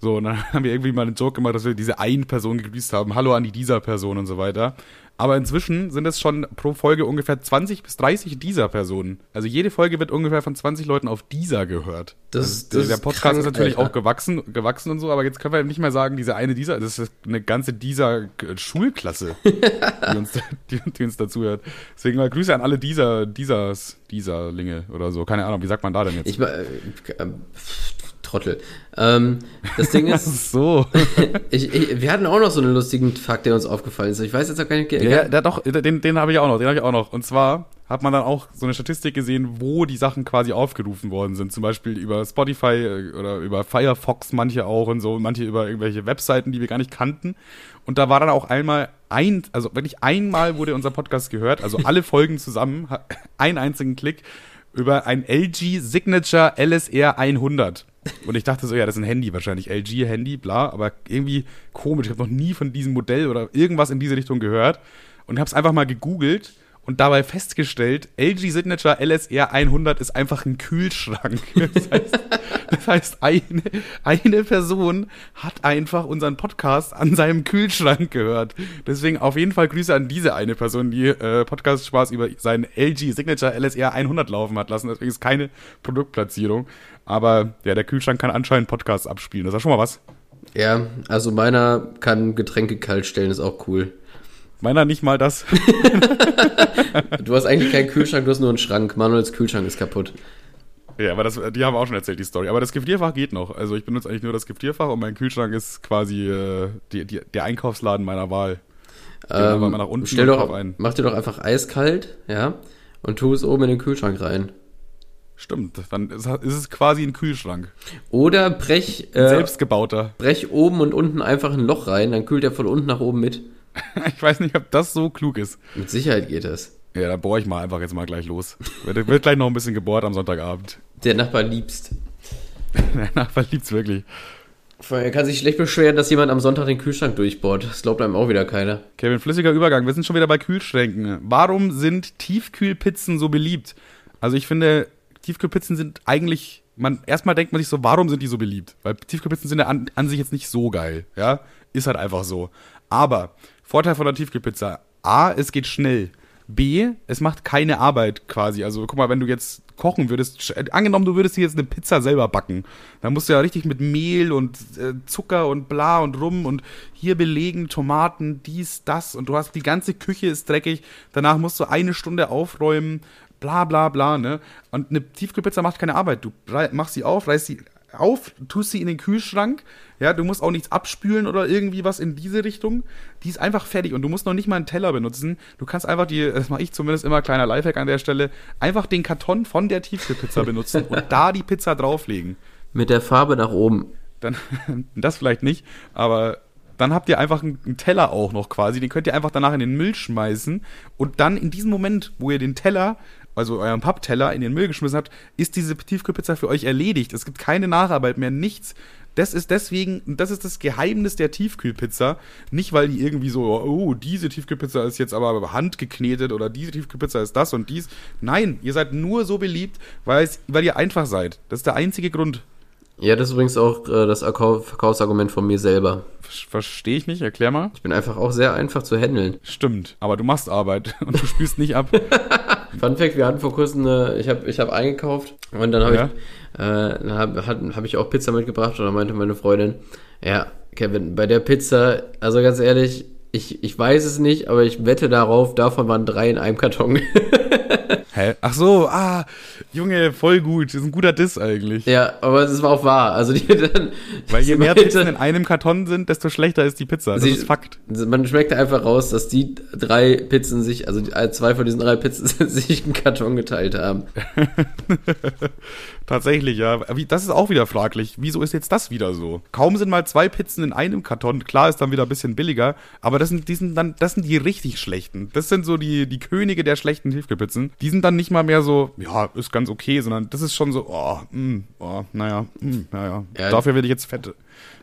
So, und dann haben wir irgendwie mal einen Joke gemacht, dass wir diese einen Person gegrüßt haben. Hallo an die dieser Person und so weiter. Aber inzwischen sind es schon pro Folge ungefähr 20 bis 30 dieser Personen. Also jede Folge wird ungefähr von 20 Leuten auf dieser gehört. Das, also das der Podcast krank, ist natürlich Alter. auch gewachsen, gewachsen und so, aber jetzt können wir nicht mehr sagen, diese eine dieser, das ist eine ganze dieser Schulklasse, die, uns, die, die uns dazu hört. Deswegen mal Grüße an alle dieser, diesers, Linge oder so. Keine Ahnung, wie sagt man da denn jetzt? Ich, äh, äh, Trottel. Ähm, das Ding ist. so. ich, ich, wir hatten auch noch so einen lustigen Fakt, der uns aufgefallen ist. Ich weiß jetzt auch gar nicht. Ja, ja, ja doch, den, den habe ich auch noch, den habe ich auch noch. Und zwar hat man dann auch so eine Statistik gesehen, wo die Sachen quasi aufgerufen worden sind. Zum Beispiel über Spotify äh, oder über Firefox, manche auch und so, manche über irgendwelche Webseiten, die wir gar nicht kannten. Und da war dann auch einmal ein, also wirklich einmal wurde unser Podcast gehört, also alle Folgen zusammen, einen einzigen Klick über ein LG Signature LSR 100. Und ich dachte so, ja, das ist ein Handy wahrscheinlich, LG-Handy, bla, aber irgendwie komisch. Ich habe noch nie von diesem Modell oder irgendwas in diese Richtung gehört und habe es einfach mal gegoogelt und dabei festgestellt, LG Signature LSR 100 ist einfach ein Kühlschrank. Das heißt, das heißt eine, eine Person hat einfach unseren Podcast an seinem Kühlschrank gehört. Deswegen auf jeden Fall Grüße an diese eine Person, die äh, Podcast Spaß über seinen LG Signature LSR 100 laufen hat lassen. Deswegen ist keine Produktplatzierung. Aber ja, der Kühlschrank kann anscheinend Podcasts abspielen. Das ist ja schon mal was. Ja, also meiner kann Getränke kalt stellen, ist auch cool. Meiner nicht mal das. du hast eigentlich keinen Kühlschrank, du hast nur einen Schrank. Manuels Kühlschrank ist kaputt. Ja, aber das, die haben auch schon erzählt, die Story. Aber das Gefrierfach geht noch. Also ich benutze eigentlich nur das Gefrierfach und mein Kühlschrank ist quasi äh, die, die, der Einkaufsladen meiner Wahl. Ähm, nach unten stell doch, ein. Mach dir doch einfach eiskalt, ja, und tu es oben in den Kühlschrank rein. Stimmt, dann ist, es quasi ein Kühlschrank. Oder brech. Äh, Selbstgebauter. Brech oben und unten einfach ein Loch rein, dann kühlt er von unten nach oben mit. ich weiß nicht, ob das so klug ist. Mit Sicherheit geht das. Ja, da bohre ich mal einfach jetzt mal gleich los. Wird, wird gleich noch ein bisschen gebohrt am Sonntagabend. Der Nachbar liebst. Der Nachbar liebt's wirklich. Er kann sich schlecht beschweren, dass jemand am Sonntag den Kühlschrank durchbohrt. Das glaubt einem auch wieder keiner. Kevin, flüssiger Übergang. Wir sind schon wieder bei Kühlschränken. Warum sind Tiefkühlpizzen so beliebt? Also ich finde, Tiefkühlpizzen sind eigentlich, man, erstmal denkt man sich so, warum sind die so beliebt? Weil Tiefkühlpizzen sind ja an, an sich jetzt nicht so geil, ja? Ist halt einfach so. Aber, Vorteil von der Tiefkühlpizza, A, es geht schnell. B, es macht keine Arbeit quasi. Also guck mal, wenn du jetzt kochen würdest, angenommen, du würdest dir jetzt eine Pizza selber backen, dann musst du ja richtig mit Mehl und äh, Zucker und bla und rum und hier belegen, Tomaten, dies, das und du hast die ganze Küche ist dreckig. Danach musst du eine Stunde aufräumen, bla bla bla, ne? Und eine Tiefkühlpizza macht keine Arbeit. Du machst sie auf, reißt sie auf, tust sie in den Kühlschrank. Ja, du musst auch nichts abspülen oder irgendwie was in diese Richtung. Die ist einfach fertig und du musst noch nicht mal einen Teller benutzen. Du kannst einfach die, das mache ich zumindest immer, kleiner Lifehack an der Stelle, einfach den Karton von der Tiefkühlpizza benutzen und da die Pizza drauflegen. Mit der Farbe nach oben. Dann, das vielleicht nicht, aber dann habt ihr einfach einen Teller auch noch quasi. Den könnt ihr einfach danach in den Müll schmeißen und dann in diesem Moment, wo ihr den Teller also euren Pappteller in den Müll geschmissen habt, ist diese Tiefkühlpizza für euch erledigt. Es gibt keine Nacharbeit mehr, nichts. Das ist deswegen, das ist das Geheimnis der Tiefkühlpizza. Nicht, weil die irgendwie so, oh, diese Tiefkühlpizza ist jetzt aber handgeknetet oder diese Tiefkühlpizza ist das und dies. Nein, ihr seid nur so beliebt, weil, es, weil ihr einfach seid. Das ist der einzige Grund. Ja, das ist übrigens auch äh, das Verkaufsargument von mir selber. Verstehe ich nicht, erklär mal. Ich bin einfach auch sehr einfach zu handeln. Stimmt, aber du machst Arbeit und du spielst nicht ab. Fun Fact, wir hatten vor kurzem eine, ich habe ich hab eingekauft und dann habe ja. ich, äh, habe hab ich auch Pizza mitgebracht und dann meinte meine Freundin, ja, Kevin, bei der Pizza, also ganz ehrlich, ich, ich weiß es nicht, aber ich wette darauf, davon waren drei in einem Karton. Hä? Ach so, ah, Junge, voll gut. Das ist ein guter Diss eigentlich. Ja, aber es war auch wahr. Also die dann. Weil je mehr Pizzen in einem Karton sind, desto schlechter ist die Pizza. Das sie, ist Fakt. Man schmeckt einfach raus, dass die drei Pizzen sich, also zwei von diesen drei Pizzen sich einen Karton geteilt haben. Tatsächlich, ja. Das ist auch wieder fraglich. Wieso ist jetzt das wieder so? Kaum sind mal zwei Pizzen in einem Karton. Klar ist dann wieder ein bisschen billiger, aber das sind, die sind dann, das sind die richtig schlechten. Das sind so die, die Könige der schlechten Tiefkühlpizzen. Die sind dann nicht mal mehr so, ja, ist ganz okay, sondern das ist schon so, oh, mm, oh naja, mm, naja. Ja. Dafür werde ich jetzt fette.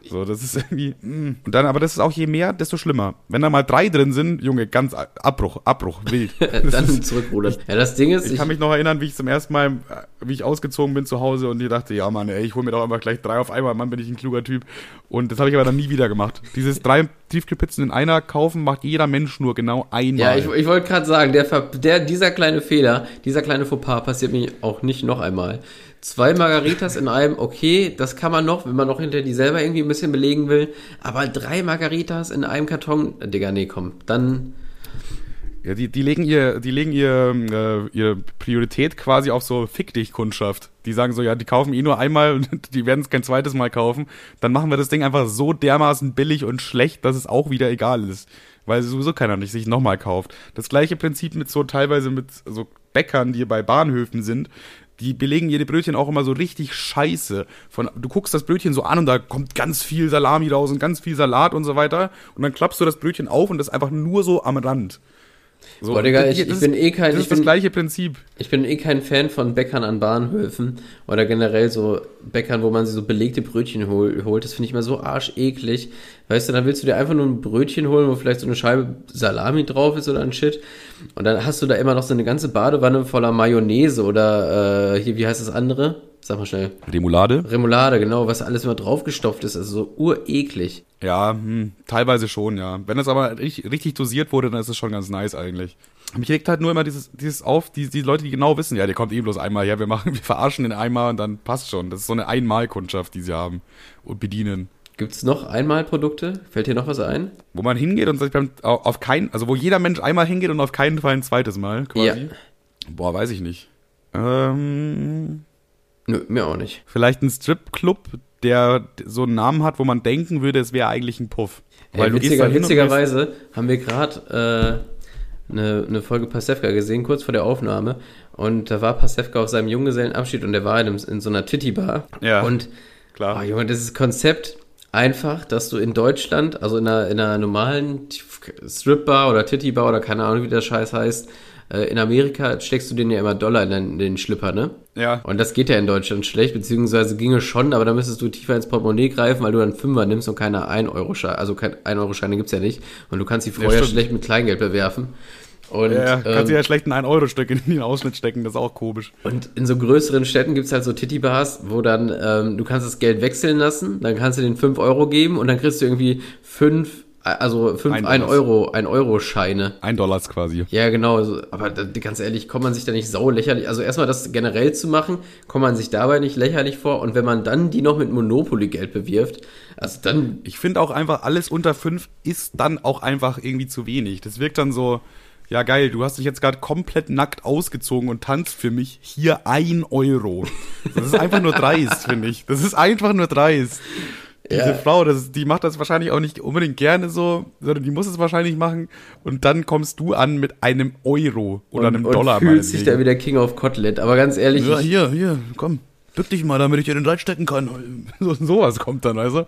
So, das ist irgendwie. Mm. Und dann, aber das ist auch je mehr, desto schlimmer. Wenn da mal drei drin sind, Junge, ganz Abbruch, Abbruch, wild. dann zurückrudern. Ja, das Ding ist. Ich, ich, kann mich noch erinnern, wie ich zum ersten Mal, wie ich ausgezogen bin zu Hause und ich dachte, ja, Mann, ey, ich hole mir doch einfach gleich drei auf einmal, Mann, bin ich ein kluger Typ. Und das habe ich aber dann nie wieder gemacht. Dieses drei Tiefkühlpizzen in einer kaufen macht jeder Mensch nur genau einmal. Ja, ich, ich wollte gerade sagen, der, der, dieser kleine Fehler, dieser kleine Fauxpas passiert mir auch nicht noch einmal. Zwei Margaritas in einem, okay, das kann man noch, wenn man noch hinter die selber irgendwie ein bisschen belegen will. Aber drei Margaritas in einem Karton, Digga, nee, komm, dann. Ja, die, die legen ihr, die legen ihr, äh, ihre Priorität quasi auf so Fick dich Kundschaft. Die sagen so, ja, die kaufen eh nur einmal und die werden es kein zweites Mal kaufen. Dann machen wir das Ding einfach so dermaßen billig und schlecht, dass es auch wieder egal ist. Weil sowieso keiner nicht sich nochmal kauft. Das gleiche Prinzip mit so teilweise mit so Bäckern, die bei Bahnhöfen sind die belegen ihre Brötchen auch immer so richtig scheiße. Von, du guckst das Brötchen so an und da kommt ganz viel Salami raus und ganz viel Salat und so weiter. Und dann klappst du das Brötchen auf und das ist einfach nur so am Rand. So, Boah, Digga, ich, ich bin eh kein. Das ist das bin, gleiche Prinzip. Ich bin eh kein Fan von Bäckern an Bahnhöfen oder generell so Bäckern, wo man sich so belegte Brötchen hol, holt. Das finde ich immer so arscheklig. Weißt du, dann willst du dir einfach nur ein Brötchen holen, wo vielleicht so eine Scheibe Salami drauf ist oder ein Shit. Und dann hast du da immer noch so eine ganze Badewanne voller Mayonnaise oder äh, hier, wie heißt das andere? Sag mal schnell. Remoulade? Remoulade, genau, was alles immer draufgestopft ist, also so ureklig. Ja, hm, teilweise schon, ja. Wenn das aber richtig, richtig dosiert wurde, dann ist es schon ganz nice eigentlich. Mich regt halt nur immer dieses, dieses auf, die, die Leute, die genau wissen, ja, der kommt eh bloß einmal her, wir machen, wir verarschen den einmal und dann passt schon. Das ist so eine Einmalkundschaft, die sie haben und bedienen. Gibt es noch Einmalprodukte? Fällt dir noch was ein? Wo man hingeht und beim, auf keinen, also wo jeder Mensch einmal hingeht und auf keinen Fall ein zweites Mal, quasi. Ja. Boah, weiß ich nicht. Ähm, Nö, mir auch nicht. Vielleicht ein Stripclub, der so einen Namen hat, wo man denken würde, es wäre eigentlich ein Puff. Weil Ey, witziger, witzigerweise haben wir gerade äh, eine, eine Folge Pasewka gesehen, kurz vor der Aufnahme. Und da war Pasewka auf seinem Junggesellenabschied und der war in, in so einer Titty-Bar. Ja. Und, klar. Oh, Junge, dieses Konzept einfach, dass du in Deutschland, also in einer, in einer normalen Strip-Bar oder Titty-Bar oder keine Ahnung, wie der Scheiß heißt, in Amerika steckst du denen ja immer Dollar in den, in den, Schlipper, ne? Ja. Und das geht ja in Deutschland schlecht, beziehungsweise ginge schon, aber da müsstest du tiefer ins Portemonnaie greifen, weil du dann Fünfer nimmst und keine 1-Euro-Scheine, also kein 1-Euro-Scheine gibt's ja nicht. Und du kannst die vorher ja, schlecht mit Kleingeld bewerfen. Und, ja, kannst ähm, du ja schlecht ein 1-Euro-Stück in den Ausschnitt stecken, das ist auch komisch. Und in so größeren Städten gibt's halt so Titty-Bars, wo dann, ähm, du kannst das Geld wechseln lassen, dann kannst du den 5 Euro geben und dann kriegst du irgendwie 5 also 5 ein, ein Euro, ein Euro Scheine. Ein Dollars quasi. Ja, genau. Also, aber ganz ehrlich, kommt man sich da nicht sau lächerlich. Also erstmal das generell zu machen, kommt man sich dabei nicht lächerlich vor. Und wenn man dann die noch mit Monopoly-Geld bewirft, also dann. Ich finde auch einfach, alles unter 5 ist dann auch einfach irgendwie zu wenig. Das wirkt dann so. Ja, geil, du hast dich jetzt gerade komplett nackt ausgezogen und tanzt für mich. Hier ein Euro. Das ist einfach nur dreist, finde ich. Das ist einfach nur dreist. Diese ja. Frau, das, die macht das wahrscheinlich auch nicht unbedingt gerne so, sondern die muss es wahrscheinlich machen. Und dann kommst du an mit einem Euro oder und, einem Dollar. Und fühlt sich da wie der King of Kotlet. Aber ganz ehrlich. Ja, hier, hier, komm. bück dich mal, damit ich dir den reinstecken kann. So, sowas kommt dann, also.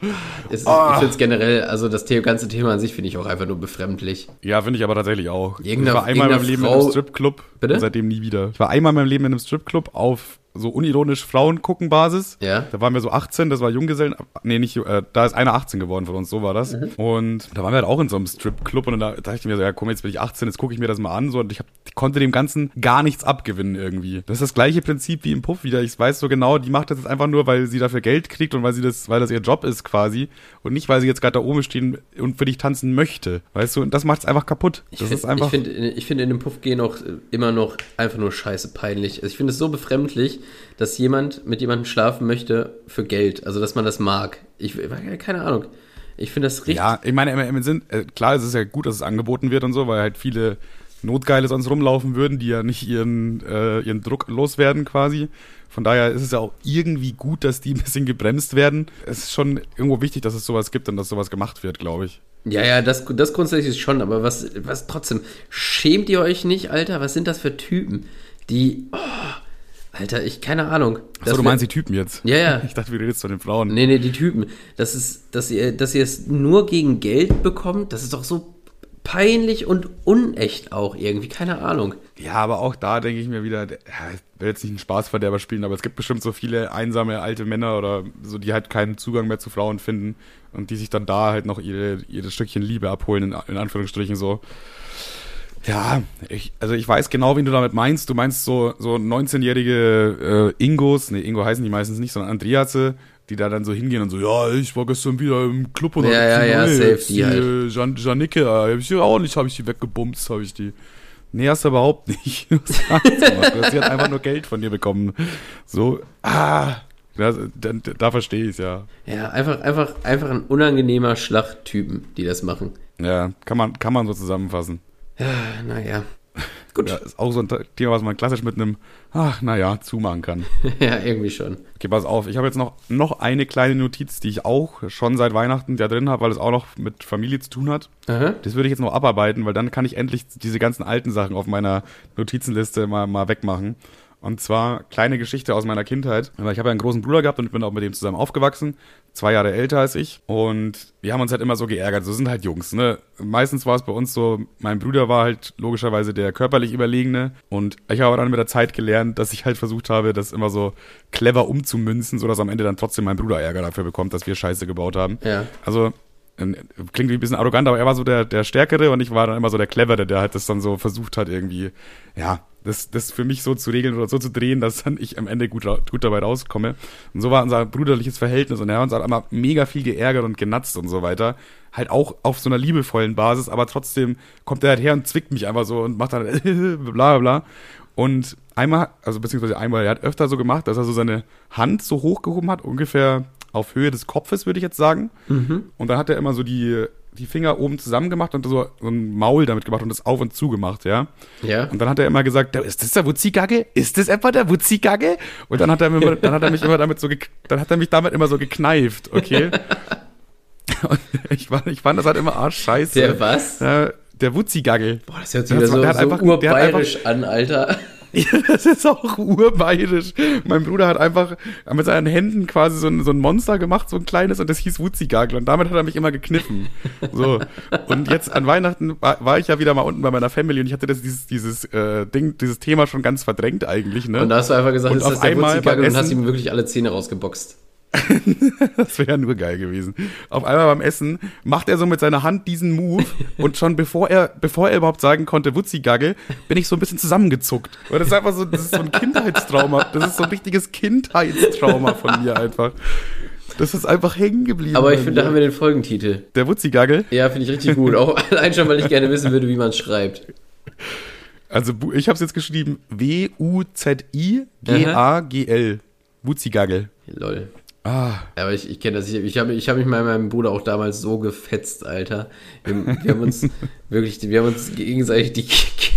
Es ist, Ich finde es generell, also das ganze Thema an sich finde ich auch einfach nur befremdlich. Ja, finde ich aber tatsächlich auch. Irgendeine- ich war einmal in meinem irgendeine Leben in Frau- einem Stripclub Bitte? und seitdem nie wieder. Ich war einmal in meinem Leben in einem Stripclub auf so unironisch Frauen gucken Basis. Ja. Da waren wir so 18, das war Junggesellen, nee, nicht, äh, da ist einer 18 geworden von uns, so war das. Mhm. Und da waren wir halt auch in so einem Stripclub und da dachte ich mir so, ja komm, jetzt bin ich 18, jetzt gucke ich mir das mal an so und ich, hab, ich konnte dem Ganzen gar nichts abgewinnen irgendwie. Das ist das gleiche Prinzip wie im Puff wieder. Ich weiß so genau, die macht das jetzt einfach nur, weil sie dafür Geld kriegt und weil sie das, weil das ihr Job ist quasi und nicht, weil sie jetzt gerade da oben stehen und für dich tanzen möchte. Weißt du, und das macht es einfach kaputt. Ich Das find- ist einfach. Ich finde ich find in dem Puff gehen auch äh, immer noch einfach nur scheiße peinlich. Also ich finde es so befremdlich, dass jemand mit jemandem schlafen möchte für Geld. Also dass man das mag. Ich keine Ahnung. Ich finde das richtig. Ja, ich meine, im, Sinn, äh, klar, es ist ja gut, dass es angeboten wird und so, weil halt viele Notgeile sonst rumlaufen würden, die ja nicht ihren, äh, ihren Druck loswerden quasi. Von daher ist es ja auch irgendwie gut, dass die ein bisschen gebremst werden. Es ist schon irgendwo wichtig, dass es sowas gibt und dass sowas gemacht wird, glaube ich. Ja, ja, das, das grundsätzlich schon, aber was, was trotzdem, schämt ihr euch nicht, Alter? Was sind das für Typen, die, oh, Alter, ich, keine Ahnung. Achso, du meinst die Typen jetzt? Ja, ja. Ich dachte, wir reden jetzt von den Frauen. Nee, nee, die Typen. Das ist, dass ihr, dass ihr es nur gegen Geld bekommt, das ist doch so peinlich und unecht auch irgendwie, keine Ahnung. Ja, aber auch da denke ich mir wieder, der- ja, ich will jetzt nicht einen Spaßverderber spielen, aber es gibt bestimmt so viele einsame alte Männer oder so, die halt keinen Zugang mehr zu Frauen finden und die sich dann da halt noch ihre, ihre Stückchen Liebe abholen, in, in Anführungsstrichen so. Ja, ich, also ich weiß genau, wen du damit meinst. Du meinst so, so 19-jährige äh, Ingos, nee, Ingo heißen die meistens nicht, sondern Andrease, die da dann so hingehen und so, ja, ich war gestern wieder im Club und Ja, ja, ja, safe, jetzt die halt. Jan Janike, äh, hab ich die auch nicht, habe ich die weggebumst, habe ich die. Nee, hast du überhaupt nicht. Was hast sie hat einfach nur Geld von dir bekommen. So, ah, da, da, da verstehe ich es ja. Ja, einfach, einfach, einfach ein unangenehmer Schlachttypen, die das machen. Ja, kann man, kann man so zusammenfassen. Ja, naja. Gut. Ja, ist auch so ein Thema, was man klassisch mit einem, ach, naja, zumachen kann. Ja, irgendwie schon. Okay, pass auf. Ich habe jetzt noch, noch eine kleine Notiz, die ich auch schon seit Weihnachten da drin habe, weil es auch noch mit Familie zu tun hat. Aha. Das würde ich jetzt noch abarbeiten, weil dann kann ich endlich diese ganzen alten Sachen auf meiner Notizenliste mal, mal wegmachen. Und zwar kleine Geschichte aus meiner Kindheit. Weil ich habe ja einen großen Bruder gehabt und ich bin auch mit dem zusammen aufgewachsen. Zwei Jahre älter als ich. Und wir haben uns halt immer so geärgert. So sind halt Jungs, ne? Meistens war es bei uns so, mein Bruder war halt logischerweise der körperlich Überlegene. Und ich habe dann mit der Zeit gelernt, dass ich halt versucht habe, das immer so clever umzumünzen, sodass am Ende dann trotzdem mein Bruder Ärger dafür bekommt, dass wir Scheiße gebaut haben. Ja. Also, ähm, klingt wie ein bisschen arrogant, aber er war so der, der Stärkere und ich war dann immer so der Clevere, der halt das dann so versucht hat, irgendwie, ja, das, das für mich so zu regeln oder so zu drehen, dass dann ich am Ende gut, gut dabei rauskomme. Und so war unser brüderliches Verhältnis und er hat uns halt immer mega viel geärgert und genatzt und so weiter. Halt auch auf so einer liebevollen Basis, aber trotzdem kommt er halt her und zwickt mich einfach so und macht dann bla bla bla. Und einmal, also beziehungsweise einmal, er hat öfter so gemacht, dass er so seine Hand so hochgehoben hat, ungefähr auf Höhe des Kopfes, würde ich jetzt sagen. Und dann hat er immer so die, die Finger oben zusammen gemacht und so, so ein Maul damit gemacht und das auf und zu gemacht, ja. Ja. Und dann hat er immer gesagt, "Da- ist das der Wutzigagge? Ist das etwa der Wutzigagge? Und dann hat er, immer, dann hat er mich immer damit so, dann hat er mich damit immer so gekneift, okay? Und ich, fand, ich fand das halt immer arschscheiße. Der was? Ja, der Wutzigagge. Boah, das hört sich Der wieder so, so einfach- urbayerisch an, Alter. Das ist auch urbayerisch. Mein Bruder hat einfach mit seinen Händen quasi so ein, so ein Monster gemacht, so ein kleines, und das hieß Wutzigagel. Und damit hat er mich immer gekniffen. So. Und jetzt an Weihnachten war, war ich ja wieder mal unten bei meiner Family und ich hatte das, dieses, dieses äh, Ding, dieses Thema schon ganz verdrängt eigentlich, ne? Und da hast du einfach gesagt, Und ist auf das der einmal Wutzigagel und hast ihm wirklich alle Zähne rausgeboxt. Das wäre ja nur geil gewesen. Auf einmal beim Essen macht er so mit seiner Hand diesen Move und schon bevor er, bevor er überhaupt sagen konnte, Wutzigagge, bin ich so ein bisschen zusammengezuckt. Und das ist einfach so, das ist so ein Kindheitstrauma. Das ist so ein richtiges Kindheitstrauma von mir einfach. Das ist einfach hängen geblieben. Aber ich finde, da haben wir den Folgentitel. Der Wutzigagge. Ja, finde ich richtig gut. Auch allein schon, weil ich gerne wissen würde, wie man es schreibt. Also ich habe es jetzt geschrieben W-U-Z-I-G-A-G-L. Wutzigagge. Lol. Ah, aber ich, ich kenne das. Ich, ich habe ich hab mich mit meinem Bruder auch damals so gefetzt, Alter. Wir, wir haben uns wirklich, wir haben uns gegenseitig die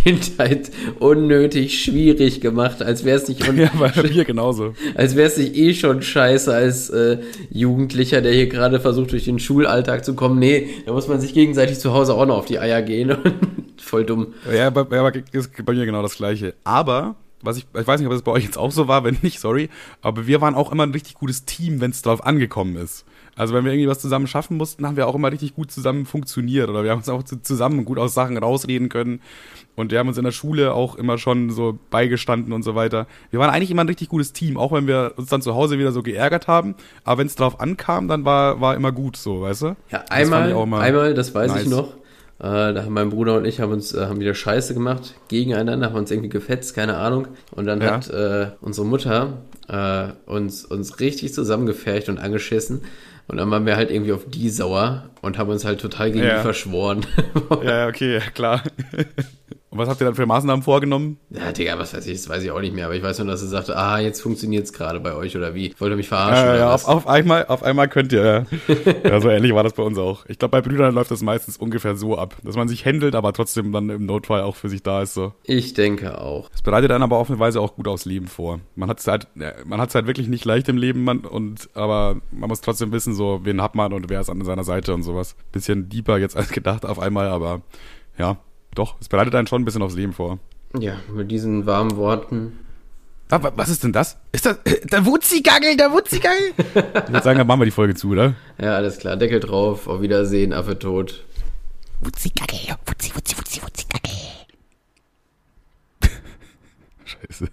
Kindheit unnötig schwierig gemacht, als wäre es nicht, un ja, bei mir genauso. als wäre es nicht eh schon scheiße als äh, Jugendlicher, der hier gerade versucht, durch den Schulalltag zu kommen. Nee, da muss man sich gegenseitig zu Hause auch noch auf die Eier gehen. Voll dumm. Ja, bei, ist bei mir genau das Gleiche. Aber was ich, ich weiß nicht, ob das bei euch jetzt auch so war, wenn nicht, sorry, aber wir waren auch immer ein richtig gutes Team, wenn es drauf angekommen ist. Also wenn wir irgendwie was zusammen schaffen mussten, haben wir auch immer richtig gut zusammen funktioniert oder wir haben uns auch zusammen gut aus Sachen rausreden können und wir haben uns in der Schule auch immer schon so beigestanden und so weiter. Wir waren eigentlich immer ein richtig gutes Team, auch wenn wir uns dann zu Hause wieder so geärgert haben, aber wenn es drauf ankam, dann war, war immer gut so, weißt du? Ja, einmal, das einmal, das weiß nice. ich noch, äh, da haben mein Bruder und ich haben uns äh, haben wieder Scheiße gemacht gegeneinander, haben uns irgendwie gefetzt, keine Ahnung. Und dann ja. hat äh, unsere Mutter äh, uns uns richtig zusammengefercht und angeschissen. Und dann waren wir halt irgendwie auf die sauer und haben uns halt total gegen ja. die verschworen. ja, okay, klar. Und was habt ihr dann für Maßnahmen vorgenommen? Ja, Digga, was weiß ich, das weiß ich auch nicht mehr. Aber ich weiß nur, dass er sagte, ah, jetzt funktioniert es gerade bei euch oder wie? Wollt ihr mich verarschen? Ja, ja auf, auf, einmal, auf einmal könnt ihr. Ja. so ähnlich war das bei uns auch. Ich glaube, bei Brüdern läuft das meistens ungefähr so ab, dass man sich händelt, aber trotzdem dann im Notfall auch für sich da ist. So. Ich denke auch. Das bereitet dann aber auf eine Weise auch gut aufs Leben vor. Man hat es halt, man hat's halt wirklich nicht leicht im Leben, man, und, aber man muss trotzdem wissen, so, wen hat man und wer ist an seiner Seite und sowas. Bisschen deeper jetzt als gedacht auf einmal, aber ja, doch, es bereitet einen schon ein bisschen aufs Leben vor. Ja, mit diesen warmen Worten. Ah, was ist denn das? Ist das äh, der Wutzigagel, der Wutzigagel? ich würde sagen, dann machen wir die Folge zu, oder? Ja, alles klar. Deckel drauf. Auf Wiedersehen, Affe tot. Wutzigagel, Wutzi, Wutzi, Wutzi, Wutzigagel. Scheiße.